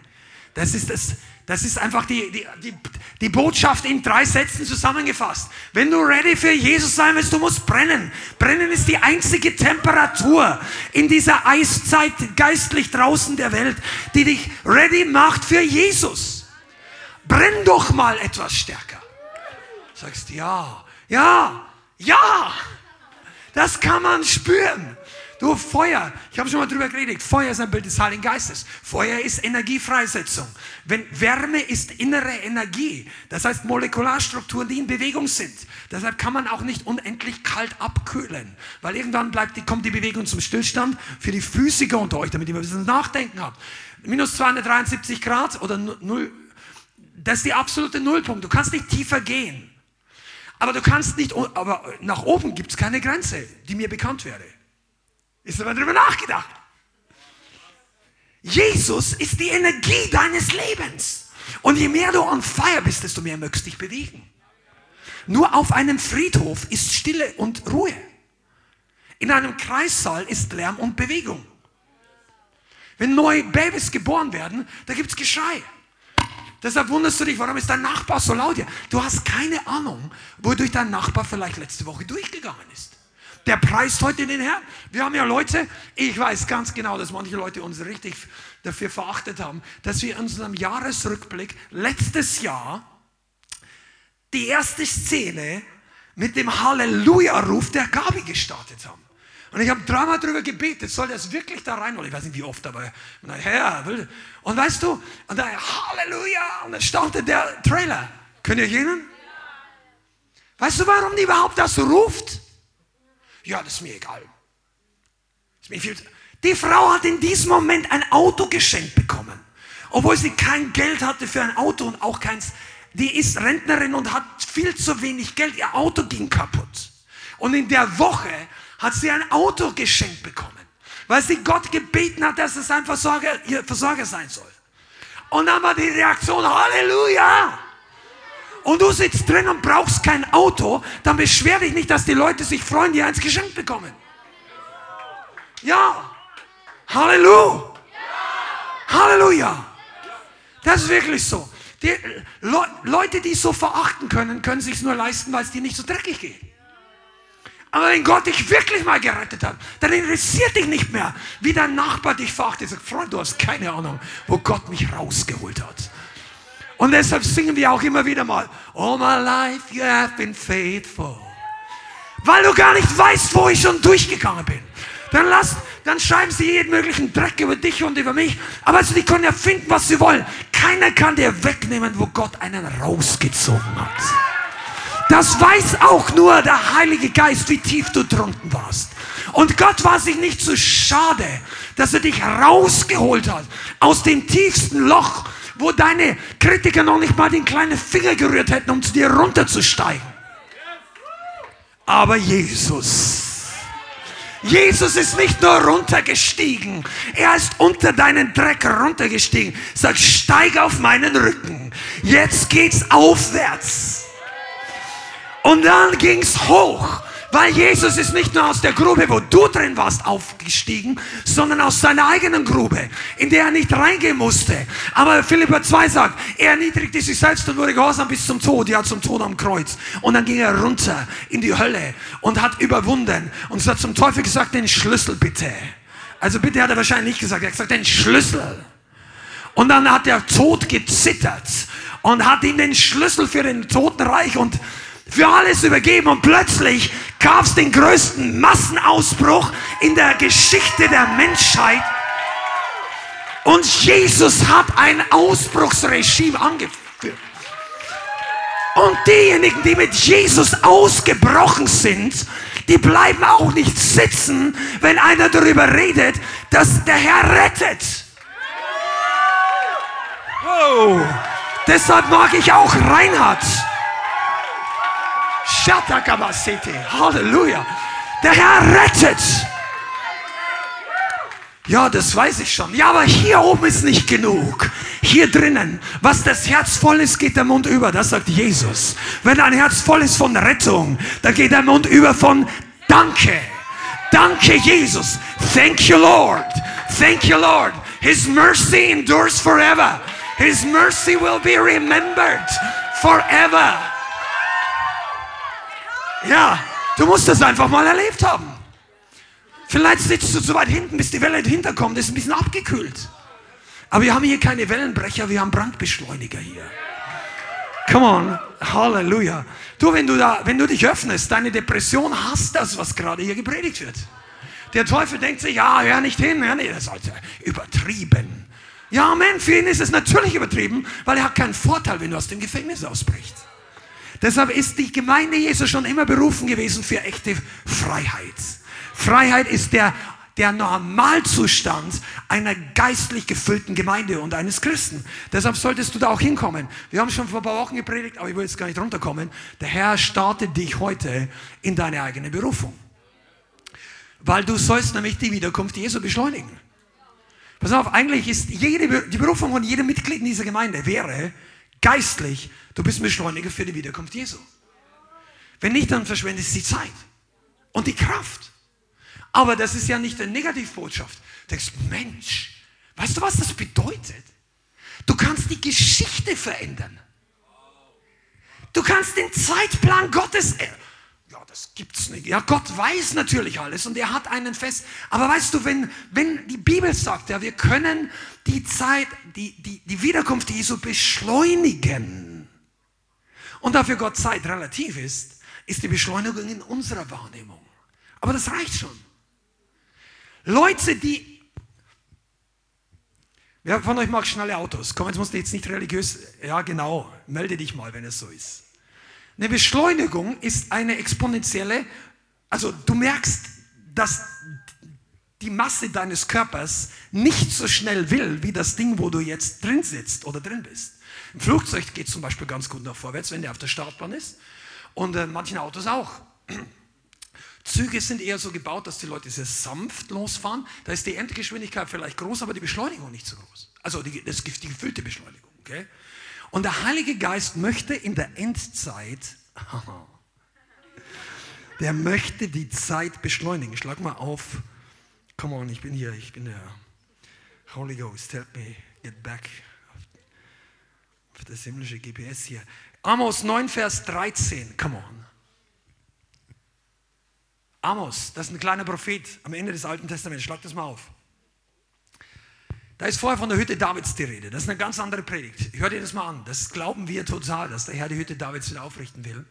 Das ist, das, das ist einfach die, die, die, die Botschaft in drei Sätzen zusammengefasst. Wenn du ready für Jesus sein willst, du musst brennen. Brennen ist die einzige Temperatur in dieser Eiszeit geistlich draußen der Welt, die dich ready macht für Jesus. Brenn doch mal etwas stärker. Sagst ja, ja, ja. Das kann man spüren. Du, Feuer, ich habe schon mal drüber geredet, Feuer ist ein Bild des Heiligen Geistes. Feuer ist Energiefreisetzung. Wenn Wärme ist innere Energie, das heißt Molekularstrukturen, die in Bewegung sind. Deshalb kann man auch nicht unendlich kalt abkühlen, weil irgendwann bleibt, die, kommt die Bewegung zum Stillstand für die Physiker unter euch, damit ihr ein bisschen Nachdenken habt. Minus 273 Grad oder null, das ist die absolute Nullpunkt. Du kannst nicht tiefer gehen. Aber du kannst nicht, aber nach oben gibt es keine Grenze, die mir bekannt wäre. Ist aber darüber nachgedacht. Jesus ist die Energie deines Lebens. Und je mehr du on fire bist, desto mehr möchtest du dich bewegen. Nur auf einem Friedhof ist Stille und Ruhe. In einem Kreissaal ist Lärm und Bewegung. Wenn neue Babys geboren werden, da gibt es Geschrei. Deshalb wunderst du dich, warum ist dein Nachbar so laut hier? Du hast keine Ahnung, wodurch dein Nachbar vielleicht letzte Woche durchgegangen ist der preist heute den Herrn. Wir haben ja Leute, ich weiß ganz genau, dass manche Leute uns richtig dafür verachtet haben, dass wir in unserem Jahresrückblick letztes Jahr die erste Szene mit dem Halleluja-Ruf der Gabi gestartet haben. Und ich habe dreimal darüber gebetet, soll das wirklich da rein? Ich weiß nicht wie oft, aber Herr, und weißt du, und dann Halleluja, und dann startet der Trailer. Könnt ihr gehen? Weißt du, warum die überhaupt das ruft? Ja, das ist mir egal. Ist mir viel die Frau hat in diesem Moment ein Auto geschenkt bekommen, obwohl sie kein Geld hatte für ein Auto und auch keins. Die ist Rentnerin und hat viel zu wenig Geld. Ihr Auto ging kaputt. Und in der Woche hat sie ein Auto geschenkt bekommen, weil sie Gott gebeten hat, dass es ein Versorger, ihr Versorger sein soll. Und dann war die Reaktion, Halleluja! Und du sitzt drin und brauchst kein Auto, dann beschwer dich nicht, dass die Leute sich freuen, die eins geschenkt bekommen. Ja. Halleluja. Halleluja. Das ist wirklich so. Die Le Leute, die es so verachten können, können sich nur leisten, weil es dir nicht so dreckig geht. Aber wenn Gott dich wirklich mal gerettet hat, dann interessiert dich nicht mehr, wie dein Nachbar dich verachtet. Sagt, Freund, du hast keine Ahnung, wo Gott mich rausgeholt hat. Und deshalb singen wir auch immer wieder mal, All my life you have been faithful. Weil du gar nicht weißt, wo ich schon durchgegangen bin. Dann lass, dann schreiben sie jeden möglichen Dreck über dich und über mich. Aber also, können ja finden, was sie wollen. Keiner kann dir wegnehmen, wo Gott einen rausgezogen hat. Das weiß auch nur der Heilige Geist, wie tief du drunten warst. Und Gott war sich nicht so schade, dass er dich rausgeholt hat aus dem tiefsten Loch, wo deine Kritiker noch nicht mal den kleinen Finger gerührt hätten, um zu dir runterzusteigen. Aber Jesus, Jesus ist nicht nur runtergestiegen, er ist unter deinen Dreck runtergestiegen. Sag, steig auf meinen Rücken. Jetzt geht's aufwärts. Und dann ging's hoch. Weil Jesus ist nicht nur aus der Grube, wo du drin warst, aufgestiegen, sondern aus seiner eigenen Grube, in der er nicht reingehen musste. Aber Philippa 2 sagt, er erniedrigte sich selbst und wurde gehorsam bis zum Tod, ja zum Tod am Kreuz. Und dann ging er runter in die Hölle und hat überwunden. Und es hat zum Teufel gesagt, den Schlüssel bitte. Also bitte hat er wahrscheinlich nicht gesagt, er hat gesagt, den Schlüssel. Und dann hat der Tod gezittert und hat ihm den Schlüssel für den Totenreich und für alles übergeben und plötzlich gab es den größten Massenausbruch in der Geschichte der Menschheit. Und Jesus hat ein Ausbruchsregime angeführt. Und diejenigen, die mit Jesus ausgebrochen sind, die bleiben auch nicht sitzen, wenn einer darüber redet, dass der Herr rettet. Oh, deshalb mag ich auch Reinhard. Halleluja. Der Herr rettet. Ja, das weiß ich schon. Ja, aber hier oben ist nicht genug. Hier drinnen, was das Herz voll ist, geht der Mund über. Das sagt Jesus. Wenn dein Herz voll ist von Rettung, dann geht der Mund über von Danke. Danke, Jesus. Thank you, Lord. Thank you, Lord. His mercy endures forever. His mercy will be remembered forever. Ja, du musst das einfach mal erlebt haben. Vielleicht sitzt du zu weit hinten, bis die Welle dahinter kommt. Das ist ein bisschen abgekühlt. Aber wir haben hier keine Wellenbrecher, wir haben Brandbeschleuniger hier. Come on, Halleluja. Du, wenn du, da, wenn du dich öffnest, deine Depression hasst das, was gerade hier gepredigt wird. Der Teufel denkt sich, ja, hör nicht hin, hör nicht, das ist also übertrieben. Ja, Amen, für ihn ist es natürlich übertrieben, weil er hat keinen Vorteil, wenn du aus dem Gefängnis ausbrichst. Deshalb ist die Gemeinde Jesu schon immer berufen gewesen für echte Freiheit. Freiheit ist der, der Normalzustand einer geistlich gefüllten Gemeinde und eines Christen. Deshalb solltest du da auch hinkommen. Wir haben schon vor ein paar Wochen gepredigt, aber ich will jetzt gar nicht runterkommen. Der Herr startet dich heute in deine eigene Berufung. Weil du sollst nämlich die Wiederkunft Jesu beschleunigen. Pass auf, eigentlich ist jede, die Berufung von jedem Mitglied in dieser Gemeinde wäre geistlich Du bist Beschleuniger für die Wiederkunft Jesu. Wenn nicht, dann verschwendest du die Zeit und die Kraft. Aber das ist ja nicht eine Negativbotschaft. Du denkst, Mensch, weißt du, was das bedeutet? Du kannst die Geschichte verändern. Du kannst den Zeitplan Gottes. Ja, das gibt's nicht. Ja, Gott weiß natürlich alles und er hat einen fest. Aber weißt du, wenn, wenn die Bibel sagt, ja, wir können die Zeit, die, die, die Wiederkunft Jesu beschleunigen und dafür Gott Zeit relativ ist, ist die Beschleunigung in unserer Wahrnehmung. Aber das reicht schon. Leute, die. Wer von euch mag schnelle Autos? Komm, jetzt musst du jetzt nicht religiös. Ja, genau. Melde dich mal, wenn es so ist. Eine Beschleunigung ist eine exponentielle. Also, du merkst, dass die Masse deines Körpers nicht so schnell will, wie das Ding, wo du jetzt drin sitzt oder drin bist. Ein Flugzeug geht zum Beispiel ganz gut nach vorwärts, wenn der auf der Startbahn ist. Und äh, manchen Autos auch. Züge sind eher so gebaut, dass die Leute sehr sanft losfahren. Da ist die Endgeschwindigkeit vielleicht groß, aber die Beschleunigung nicht so groß. Also die, das, die gefüllte Beschleunigung. Okay? Und der Heilige Geist möchte in der Endzeit, der möchte die Zeit beschleunigen. Schlag mal auf. Come on, ich bin hier, ich bin der Holy Ghost. Help me get back für das himmlische GPS hier. Amos 9, Vers 13. Come on. Amos, das ist ein kleiner Prophet am Ende des Alten Testaments. Schlag das mal auf. Da ist vorher von der Hütte Davids die Rede. Das ist eine ganz andere Predigt. Hört ihr das mal an. Das glauben wir total, dass der Herr die Hütte Davids wieder aufrichten will.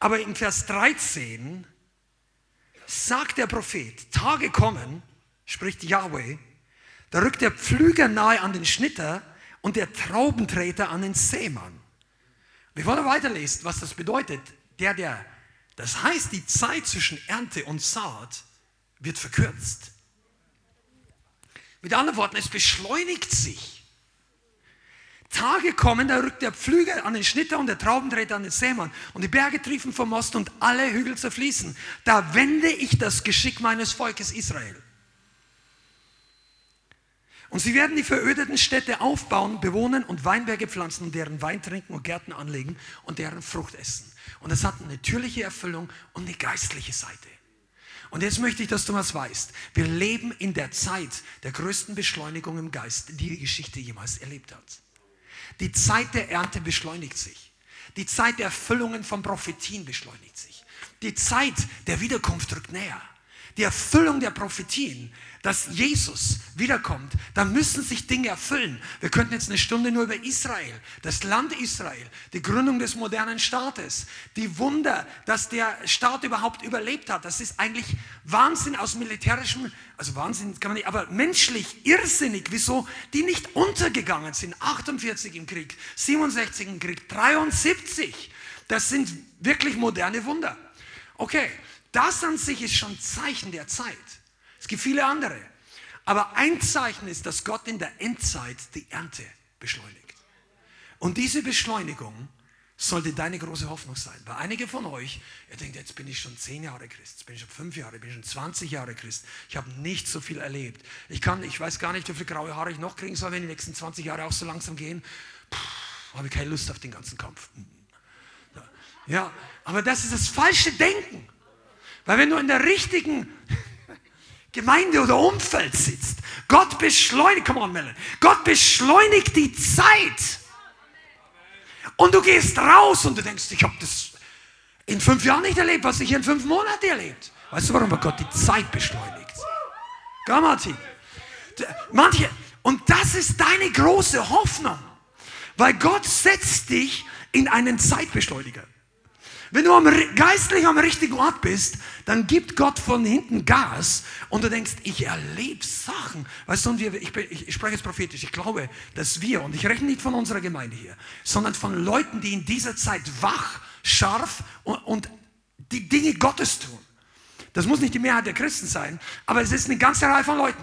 Aber in Vers 13 sagt der Prophet, Tage kommen, spricht Yahweh, da rückt der Pflüger nahe an den Schnitter und der Traubentreter an den Sämann. Bevor du weiterlest, was das bedeutet, der, der, das heißt, die Zeit zwischen Ernte und Saat wird verkürzt. Mit anderen Worten, es beschleunigt sich. Tage kommen, da rückt der Pflüger an den Schnitter und der Traubentreter an den Sämann und die Berge triefen vom Osten und alle Hügel zerfließen. Da wende ich das Geschick meines Volkes Israel. Und sie werden die verödeten Städte aufbauen, bewohnen und Weinberge pflanzen und deren Wein trinken und Gärten anlegen und deren Frucht essen. Und das hat eine natürliche Erfüllung und eine geistliche Seite. Und jetzt möchte ich, dass du was weißt. Wir leben in der Zeit der größten Beschleunigung im Geist, die die Geschichte jemals erlebt hat. Die Zeit der Ernte beschleunigt sich. Die Zeit der Erfüllungen von Prophetien beschleunigt sich. Die Zeit der Wiederkunft rückt näher. Die Erfüllung der Prophetien dass Jesus wiederkommt, dann müssen sich Dinge erfüllen. Wir könnten jetzt eine Stunde nur über Israel, das Land Israel, die Gründung des modernen Staates, die Wunder, dass der Staat überhaupt überlebt hat. Das ist eigentlich Wahnsinn aus militärischem, also Wahnsinn kann man nicht, aber menschlich irrsinnig, wieso die nicht untergegangen sind. 48 im Krieg, 67 im Krieg, 73. Das sind wirklich moderne Wunder. Okay, das an sich ist schon Zeichen der Zeit. Es gibt viele andere. Aber ein Zeichen ist, dass Gott in der Endzeit die Ernte beschleunigt. Und diese Beschleunigung sollte deine große Hoffnung sein. Weil einige von euch, ihr denkt, jetzt bin ich schon zehn Jahre Christ, jetzt bin ich schon fünf Jahre, bin ich schon 20 Jahre Christ. Ich habe nicht so viel erlebt. Ich kann, ich weiß gar nicht, wie viele graue Haare ich noch kriegen soll, wenn die nächsten 20 Jahre auch so langsam gehen. Habe ich keine Lust auf den ganzen Kampf. Ja, aber das ist das falsche Denken. Weil wenn du in der richtigen Gemeinde oder Umfeld sitzt. Gott beschleunigt, come on, Melon. Gott beschleunigt die Zeit. Und du gehst raus und du denkst, ich habe das in fünf Jahren nicht erlebt, was ich in fünf Monaten erlebt. Weißt du, warum Gott die Zeit beschleunigt? Gamati. Manche, und das ist deine große Hoffnung, weil Gott setzt dich in einen Zeitbeschleuniger. Wenn du am, geistlich am richtigen Ort bist, dann gibt Gott von hinten Gas und du denkst, ich erlebe Sachen. Weißt du, und wir, ich, ich, ich spreche jetzt prophetisch, ich glaube, dass wir, und ich rechne nicht von unserer Gemeinde hier, sondern von Leuten, die in dieser Zeit wach, scharf und, und die Dinge Gottes tun. Das muss nicht die Mehrheit der Christen sein, aber es ist eine ganze Reihe von Leuten.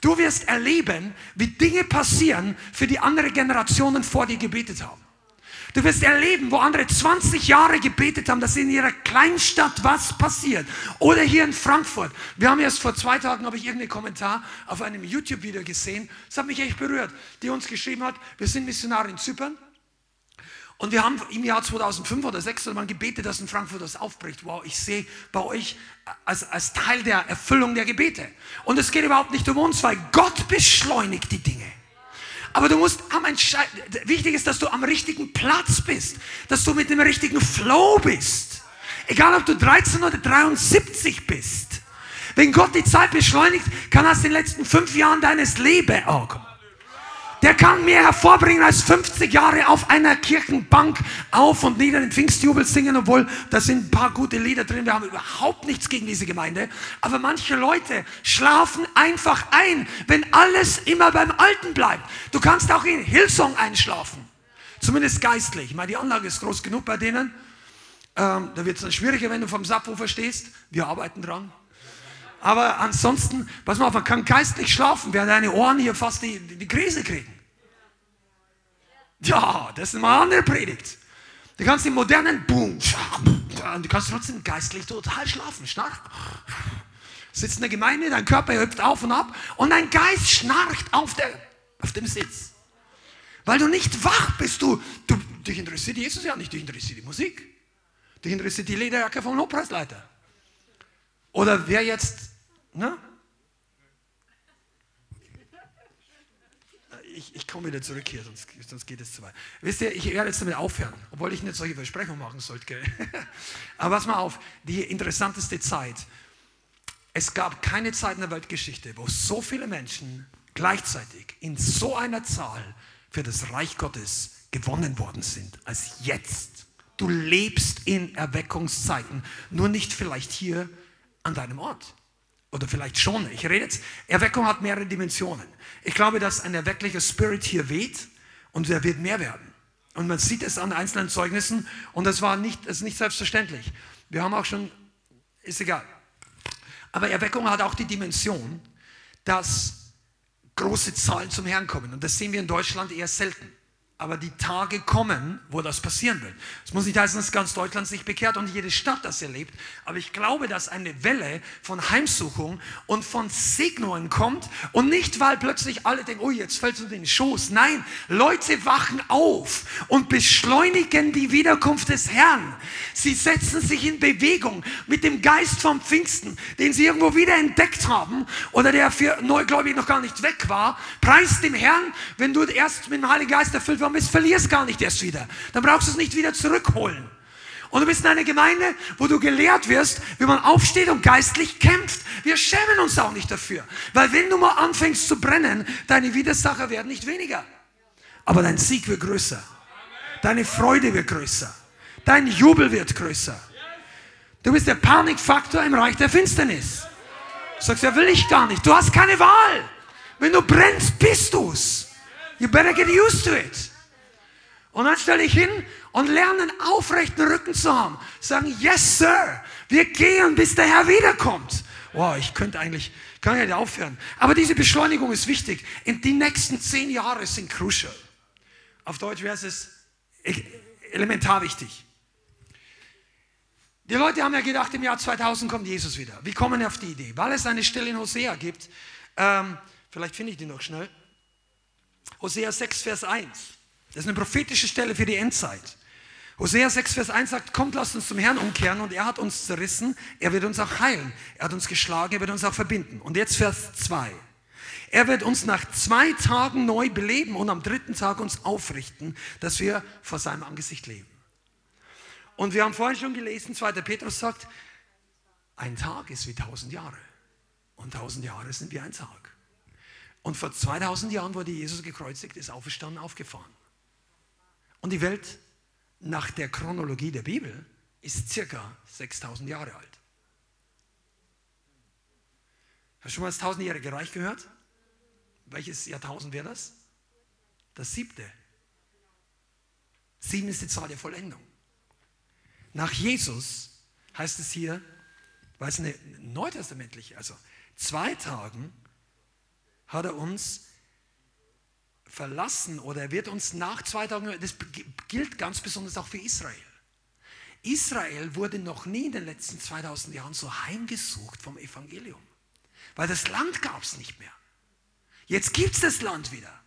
Du wirst erleben, wie Dinge passieren, für die andere Generationen vor dir gebetet haben. Du wirst erleben, wo andere 20 Jahre gebetet haben, dass in ihrer Kleinstadt was passiert. Oder hier in Frankfurt. Wir haben erst vor zwei Tagen, habe ich irgendeinen Kommentar auf einem YouTube-Video gesehen. Das hat mich echt berührt. Die uns geschrieben hat, wir sind Missionare in Zypern. Und wir haben im Jahr 2005 oder 2006 mal gebetet, dass in Frankfurt das aufbricht. Wow, ich sehe bei euch als, als Teil der Erfüllung der Gebete. Und es geht überhaupt nicht um uns, weil Gott beschleunigt die Dinge. Aber du musst am Entscheiden, wichtig ist, dass du am richtigen Platz bist, dass du mit dem richtigen Flow bist. Egal, ob du 13 oder 73 bist. Wenn Gott die Zeit beschleunigt, kann aus den letzten fünf Jahren deines Lebens, oh, komm, der kann mehr hervorbringen als 50 Jahre auf einer Kirchenbank auf und nieder den Pfingstjubel singen, obwohl da sind ein paar gute Lieder drin. Wir haben überhaupt nichts gegen diese Gemeinde. Aber manche Leute schlafen einfach ein, wenn alles immer beim Alten bleibt. Du kannst auch in Hillsong einschlafen. Zumindest geistlich. Ich meine, die Anlage ist groß genug bei denen. Ähm, da wird es dann schwieriger, wenn du vom Subwoofer stehst. Wir arbeiten dran. Aber ansonsten, pass mal auf, man kann geistlich schlafen, während deine Ohren hier fast die, die, Krise kriegen. Ja, das ist mal eine andere Predigt. Du kannst den modernen Boom, du kannst trotzdem geistlich total schlafen. Schnarch. Sitzt in der Gemeinde, dein Körper hüpft auf und ab und dein Geist schnarcht auf, der, auf dem Sitz. Weil du nicht wach bist. Du, du, dich interessiert Jesus ja nicht, dich interessiert die Musik. Dich interessiert die Lederjacke vom Lobpreisleiter. Oder wer jetzt Ne? Ich, ich komme wieder zurück hier, sonst, sonst geht es zu weit. Wisst ihr, ich werde jetzt damit aufhören, obwohl ich nicht solche Versprechungen machen sollte. Aber pass mal auf, die interessanteste Zeit. Es gab keine Zeit in der Weltgeschichte, wo so viele Menschen gleichzeitig in so einer Zahl für das Reich Gottes gewonnen worden sind als jetzt. Du lebst in Erweckungszeiten, nur nicht vielleicht hier an deinem Ort. Oder vielleicht schon. Ich rede jetzt, Erweckung hat mehrere Dimensionen. Ich glaube, dass ein erwecklicher Spirit hier weht und er wird mehr werden. Und man sieht es an einzelnen Zeugnissen und das war nicht, das ist nicht selbstverständlich. Wir haben auch schon, ist egal. Aber Erweckung hat auch die Dimension, dass große Zahlen zum Herrn kommen. Und das sehen wir in Deutschland eher selten. Aber die Tage kommen, wo das passieren wird. Es muss nicht heißen, dass ganz Deutschland sich bekehrt und jede Stadt das erlebt. Aber ich glaube, dass eine Welle von Heimsuchung und von Segnungen kommt. Und nicht, weil plötzlich alle denken, oh, jetzt fällt es in den Schoß. Nein, Leute wachen auf und beschleunigen die Wiederkunft des Herrn. Sie setzen sich in Bewegung mit dem Geist vom Pfingsten, den sie irgendwo wieder entdeckt haben oder der für Neugläubige noch gar nicht weg war. Preis dem Herrn, wenn du erst mit dem Heiligen Geist erfüllt warst gekommen bist, verlierst gar nicht erst wieder. Dann brauchst du es nicht wieder zurückholen. Und du bist in einer Gemeinde, wo du gelehrt wirst, wie man aufsteht und geistlich kämpft. Wir schämen uns auch nicht dafür. Weil wenn du mal anfängst zu brennen, deine Widersacher werden nicht weniger. Aber dein Sieg wird größer. Deine Freude wird größer. Dein Jubel wird größer. Du bist der Panikfaktor im Reich der Finsternis. Du sagst, ja, will ich gar nicht. Du hast keine Wahl. Wenn du brennst, bist du's. You better get used to it. Und dann stelle ich hin und lerne einen aufrechten Rücken zu haben. Sagen, yes, Sir, wir gehen, bis der Herr wiederkommt. Wow, ich könnte eigentlich, kann ja nicht aufhören. Aber diese Beschleunigung ist wichtig. In die nächsten zehn Jahre sind crucial. Auf Deutsch wäre es elementar wichtig. Die Leute haben ja gedacht, im Jahr 2000 kommt Jesus wieder. Wie kommen wir auf die Idee? Weil es eine Stelle in Hosea gibt. Ähm, vielleicht finde ich die noch schnell. Hosea 6, Vers 1. Das ist eine prophetische Stelle für die Endzeit. Hosea 6, Vers 1 sagt, kommt, lasst uns zum Herrn umkehren und er hat uns zerrissen, er wird uns auch heilen. Er hat uns geschlagen, er wird uns auch verbinden. Und jetzt Vers 2. Er wird uns nach zwei Tagen neu beleben und am dritten Tag uns aufrichten, dass wir vor seinem Angesicht leben. Und wir haben vorhin schon gelesen, 2. Petrus sagt, ein Tag ist wie tausend Jahre. Und tausend Jahre sind wie ein Tag. Und vor 2000 Jahren wurde Jesus gekreuzigt, ist auferstanden, aufgefahren. Und die Welt nach der Chronologie der Bibel ist circa 6000 Jahre alt. Hast du schon mal das tausendjährige Reich gehört? Welches Jahrtausend wäre das? Das siebte. Sieben ist die Zahl der Vollendung. Nach Jesus heißt es hier, weil es eine neutestamentliche, also zwei Tagen hat er uns verlassen oder er wird uns nach zwei Tagen, das gilt ganz besonders auch für Israel. Israel wurde noch nie in den letzten 2000 Jahren so heimgesucht vom Evangelium, weil das Land gab es nicht mehr. Jetzt gibt es das Land wieder.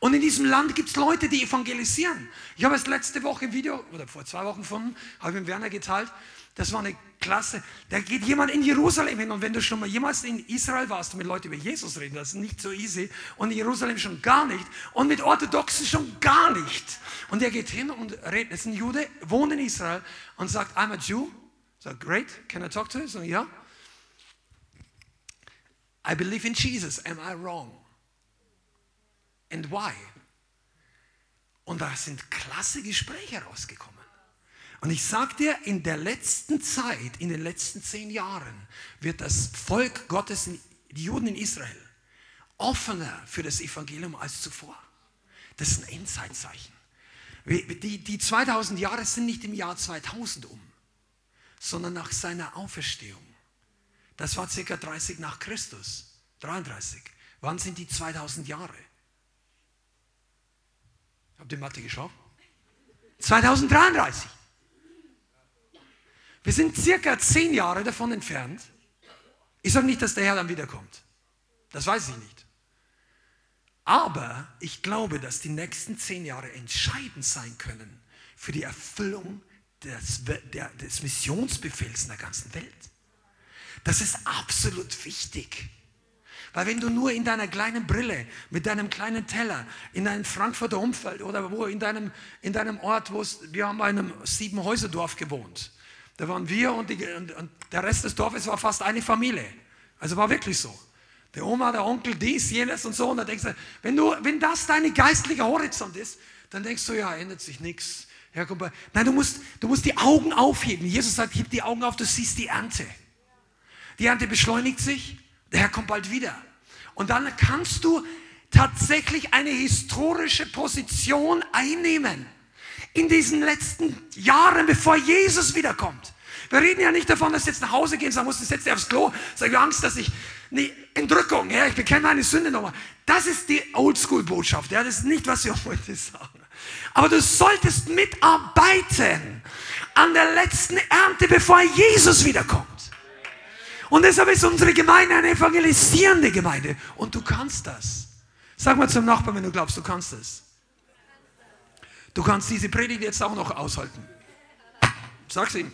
Und in diesem Land gibt es Leute, die evangelisieren. Ich habe es letzte Woche im Video, oder vor zwei Wochen von, habe ich mit Werner geteilt, das war eine klasse. Da geht jemand in Jerusalem hin und wenn du schon mal jemals in Israel warst und mit Leuten über Jesus reden, das ist nicht so easy und in Jerusalem schon gar nicht und mit Orthodoxen schon gar nicht. Und er geht hin und redet, das ist ein Jude, wohnt in Israel und sagt, I'm a Jew. Sagt, great, can I talk to you? So, ja. I believe in Jesus, am I wrong? And why? Und da sind klasse Gespräche rausgekommen. Und ich sage dir, in der letzten Zeit, in den letzten zehn Jahren, wird das Volk Gottes, die Juden in Israel, offener für das Evangelium als zuvor. Das ist ein Endzeitzeichen. Die, die 2000 Jahre sind nicht im Jahr 2000 um, sondern nach seiner Auferstehung. Das war circa 30 nach Christus, 33. Wann sind die 2000 Jahre? Habt ihr Mathe geschaut? 2033. Wir sind circa zehn Jahre davon entfernt. Ich sage nicht, dass der Herr dann wiederkommt. Das weiß ich nicht. Aber ich glaube, dass die nächsten zehn Jahre entscheidend sein können für die Erfüllung des, des Missionsbefehls in der ganzen Welt. Das ist absolut wichtig. Weil wenn du nur in deiner kleinen Brille, mit deinem kleinen Teller, in deinem Frankfurter Umfeld oder wo in deinem, in deinem Ort, wo wir haben bei einem Siebenhäuserdorf gewohnt. Da waren wir und, die, und, und der Rest des Dorfes war fast eine Familie. Also war wirklich so. der Oma, der Onkel, dies, jenes und so. Und dann denkst du, wenn, du, wenn das dein geistlicher Horizont ist, dann denkst du, ja, ändert sich nichts. Ja, komm, nein, du musst, du musst die Augen aufheben. Jesus sagt, heb die Augen auf, du siehst die Ernte. Die Ernte beschleunigt sich, der Herr kommt bald wieder. Und dann kannst du tatsächlich eine historische Position einnehmen in diesen letzten Jahren, bevor Jesus wiederkommt. Wir reden ja nicht davon, dass du jetzt nach Hause gehen musst, du setzt dich aufs Klo, sag ich Angst, dass ich eine Entrückung, ja, ich bekenne meine Sünde nochmal. Das ist die Oldschool-Botschaft, ja, das ist nicht, was wir heute sagen. Aber du solltest mitarbeiten an der letzten Ernte, bevor Jesus wiederkommt. Und deshalb ist unsere Gemeinde eine evangelisierende Gemeinde. Und du kannst das. Sag mal zum Nachbarn, wenn du glaubst, du kannst das. Du kannst diese Predigt jetzt auch noch aushalten. Sag's ihm.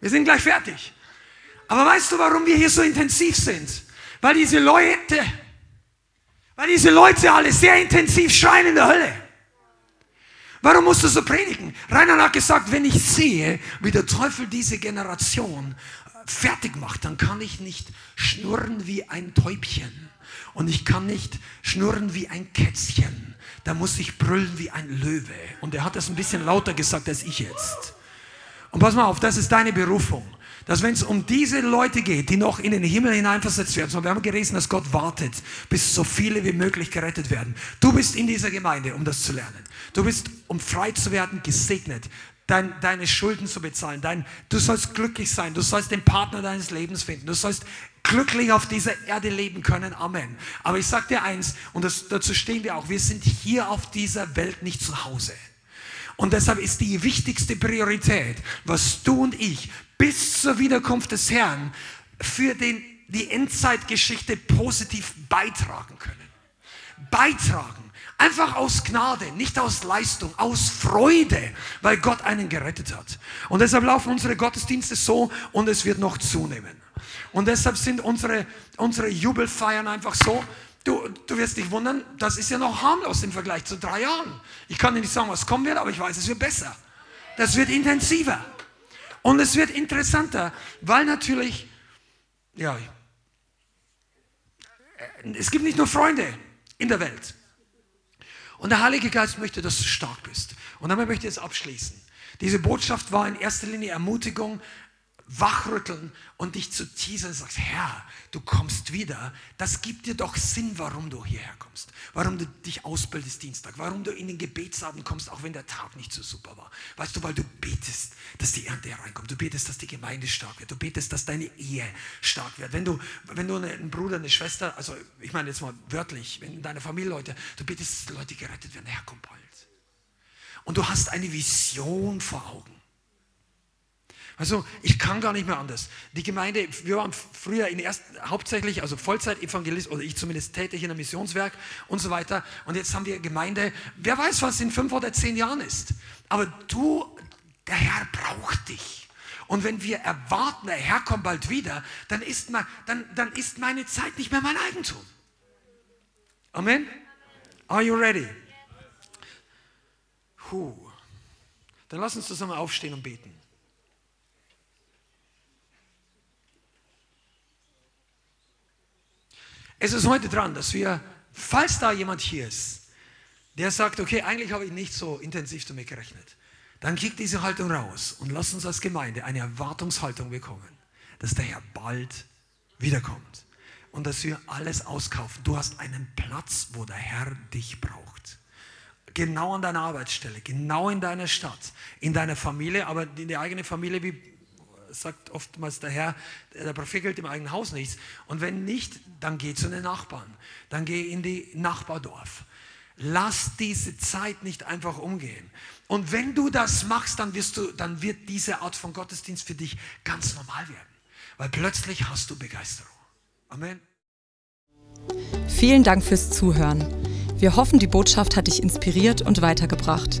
Wir sind gleich fertig. Aber weißt du, warum wir hier so intensiv sind? Weil diese Leute, weil diese Leute alle sehr intensiv schreien in der Hölle. Warum musst du so predigen? Rainer hat gesagt, wenn ich sehe, wie der Teufel diese Generation fertig macht, dann kann ich nicht schnurren wie ein Täubchen. Und ich kann nicht schnurren wie ein Kätzchen. Da muss ich brüllen wie ein Löwe. Und er hat das ein bisschen lauter gesagt als ich jetzt. Und pass mal auf, das ist deine Berufung. Dass wenn es um diese Leute geht, die noch in den Himmel hineinversetzt werden, so wir haben gelesen, dass Gott wartet, bis so viele wie möglich gerettet werden. Du bist in dieser Gemeinde, um das zu lernen. Du bist, um frei zu werden, gesegnet dein, deine Schulden zu bezahlen. Dein, du sollst glücklich sein. Du sollst den Partner deines Lebens finden. Du sollst glücklich auf dieser Erde leben können. Amen. Aber ich sage dir eins, und das, dazu stehen wir auch, wir sind hier auf dieser Welt nicht zu Hause. Und deshalb ist die wichtigste Priorität, was du und ich bis zur Wiederkunft des Herrn für den, die Endzeitgeschichte positiv beitragen können. Beitragen. Einfach aus Gnade, nicht aus Leistung, aus Freude, weil Gott einen gerettet hat. Und deshalb laufen unsere Gottesdienste so und es wird noch zunehmen. Und deshalb sind unsere, unsere Jubelfeiern einfach so. Du, du wirst dich wundern, das ist ja noch harmlos im Vergleich zu drei Jahren. Ich kann dir nicht sagen, was kommen wird, aber ich weiß, es wird besser. Das wird intensiver. Und es wird interessanter, weil natürlich, ja, es gibt nicht nur Freunde in der Welt. Und der Heilige Geist möchte, dass du stark bist. Und damit möchte ich jetzt abschließen. Diese Botschaft war in erster Linie Ermutigung, wachrütteln und dich zu teasern und sagst, Herr, du kommst wieder. Das gibt dir doch Sinn, warum du hierher kommst. Warum du dich ausbildest Dienstag. Warum du in den Gebetsabend kommst, auch wenn der Tag nicht so super war. Weißt du, weil du betest, dass die Ernte hereinkommt. Du betest, dass die Gemeinde stark wird. Du betest, dass deine Ehe stark wird. Wenn du, wenn du einen Bruder, eine Schwester, also ich meine jetzt mal wörtlich, wenn deine Familie Leute, du betest, dass Leute gerettet werden. Herr, komm bald. Und du hast eine Vision vor Augen. Also ich kann gar nicht mehr anders. Die Gemeinde, wir waren früher in erst, hauptsächlich, also Vollzeit-Evangelist, oder ich zumindest tätig in einem Missionswerk und so weiter. Und jetzt haben wir Gemeinde, wer weiß, was in fünf oder zehn Jahren ist. Aber du, der Herr braucht dich. Und wenn wir erwarten, der Herr kommt bald wieder, dann ist, mal, dann, dann ist meine Zeit nicht mehr mein Eigentum. Amen? Are you ready? Puh. Dann lass uns zusammen aufstehen und beten. Es ist heute dran, dass wir, falls da jemand hier ist, der sagt, okay, eigentlich habe ich nicht so intensiv damit gerechnet, dann kick diese Haltung raus und lass uns als Gemeinde eine Erwartungshaltung bekommen, dass der Herr bald wiederkommt und dass wir alles auskaufen. Du hast einen Platz, wo der Herr dich braucht. Genau an deiner Arbeitsstelle, genau in deiner Stadt, in deiner Familie, aber in der eigenen Familie, wie sagt oftmals der Herr, der Prophet gilt im eigenen Haus nichts. Und wenn nicht, dann geh zu den Nachbarn. Dann geh in die Nachbardorf. Lass diese Zeit nicht einfach umgehen. Und wenn du das machst, dann, wirst du, dann wird diese Art von Gottesdienst für dich ganz normal werden. Weil plötzlich hast du Begeisterung. Amen. Vielen Dank fürs Zuhören. Wir hoffen, die Botschaft hat dich inspiriert und weitergebracht.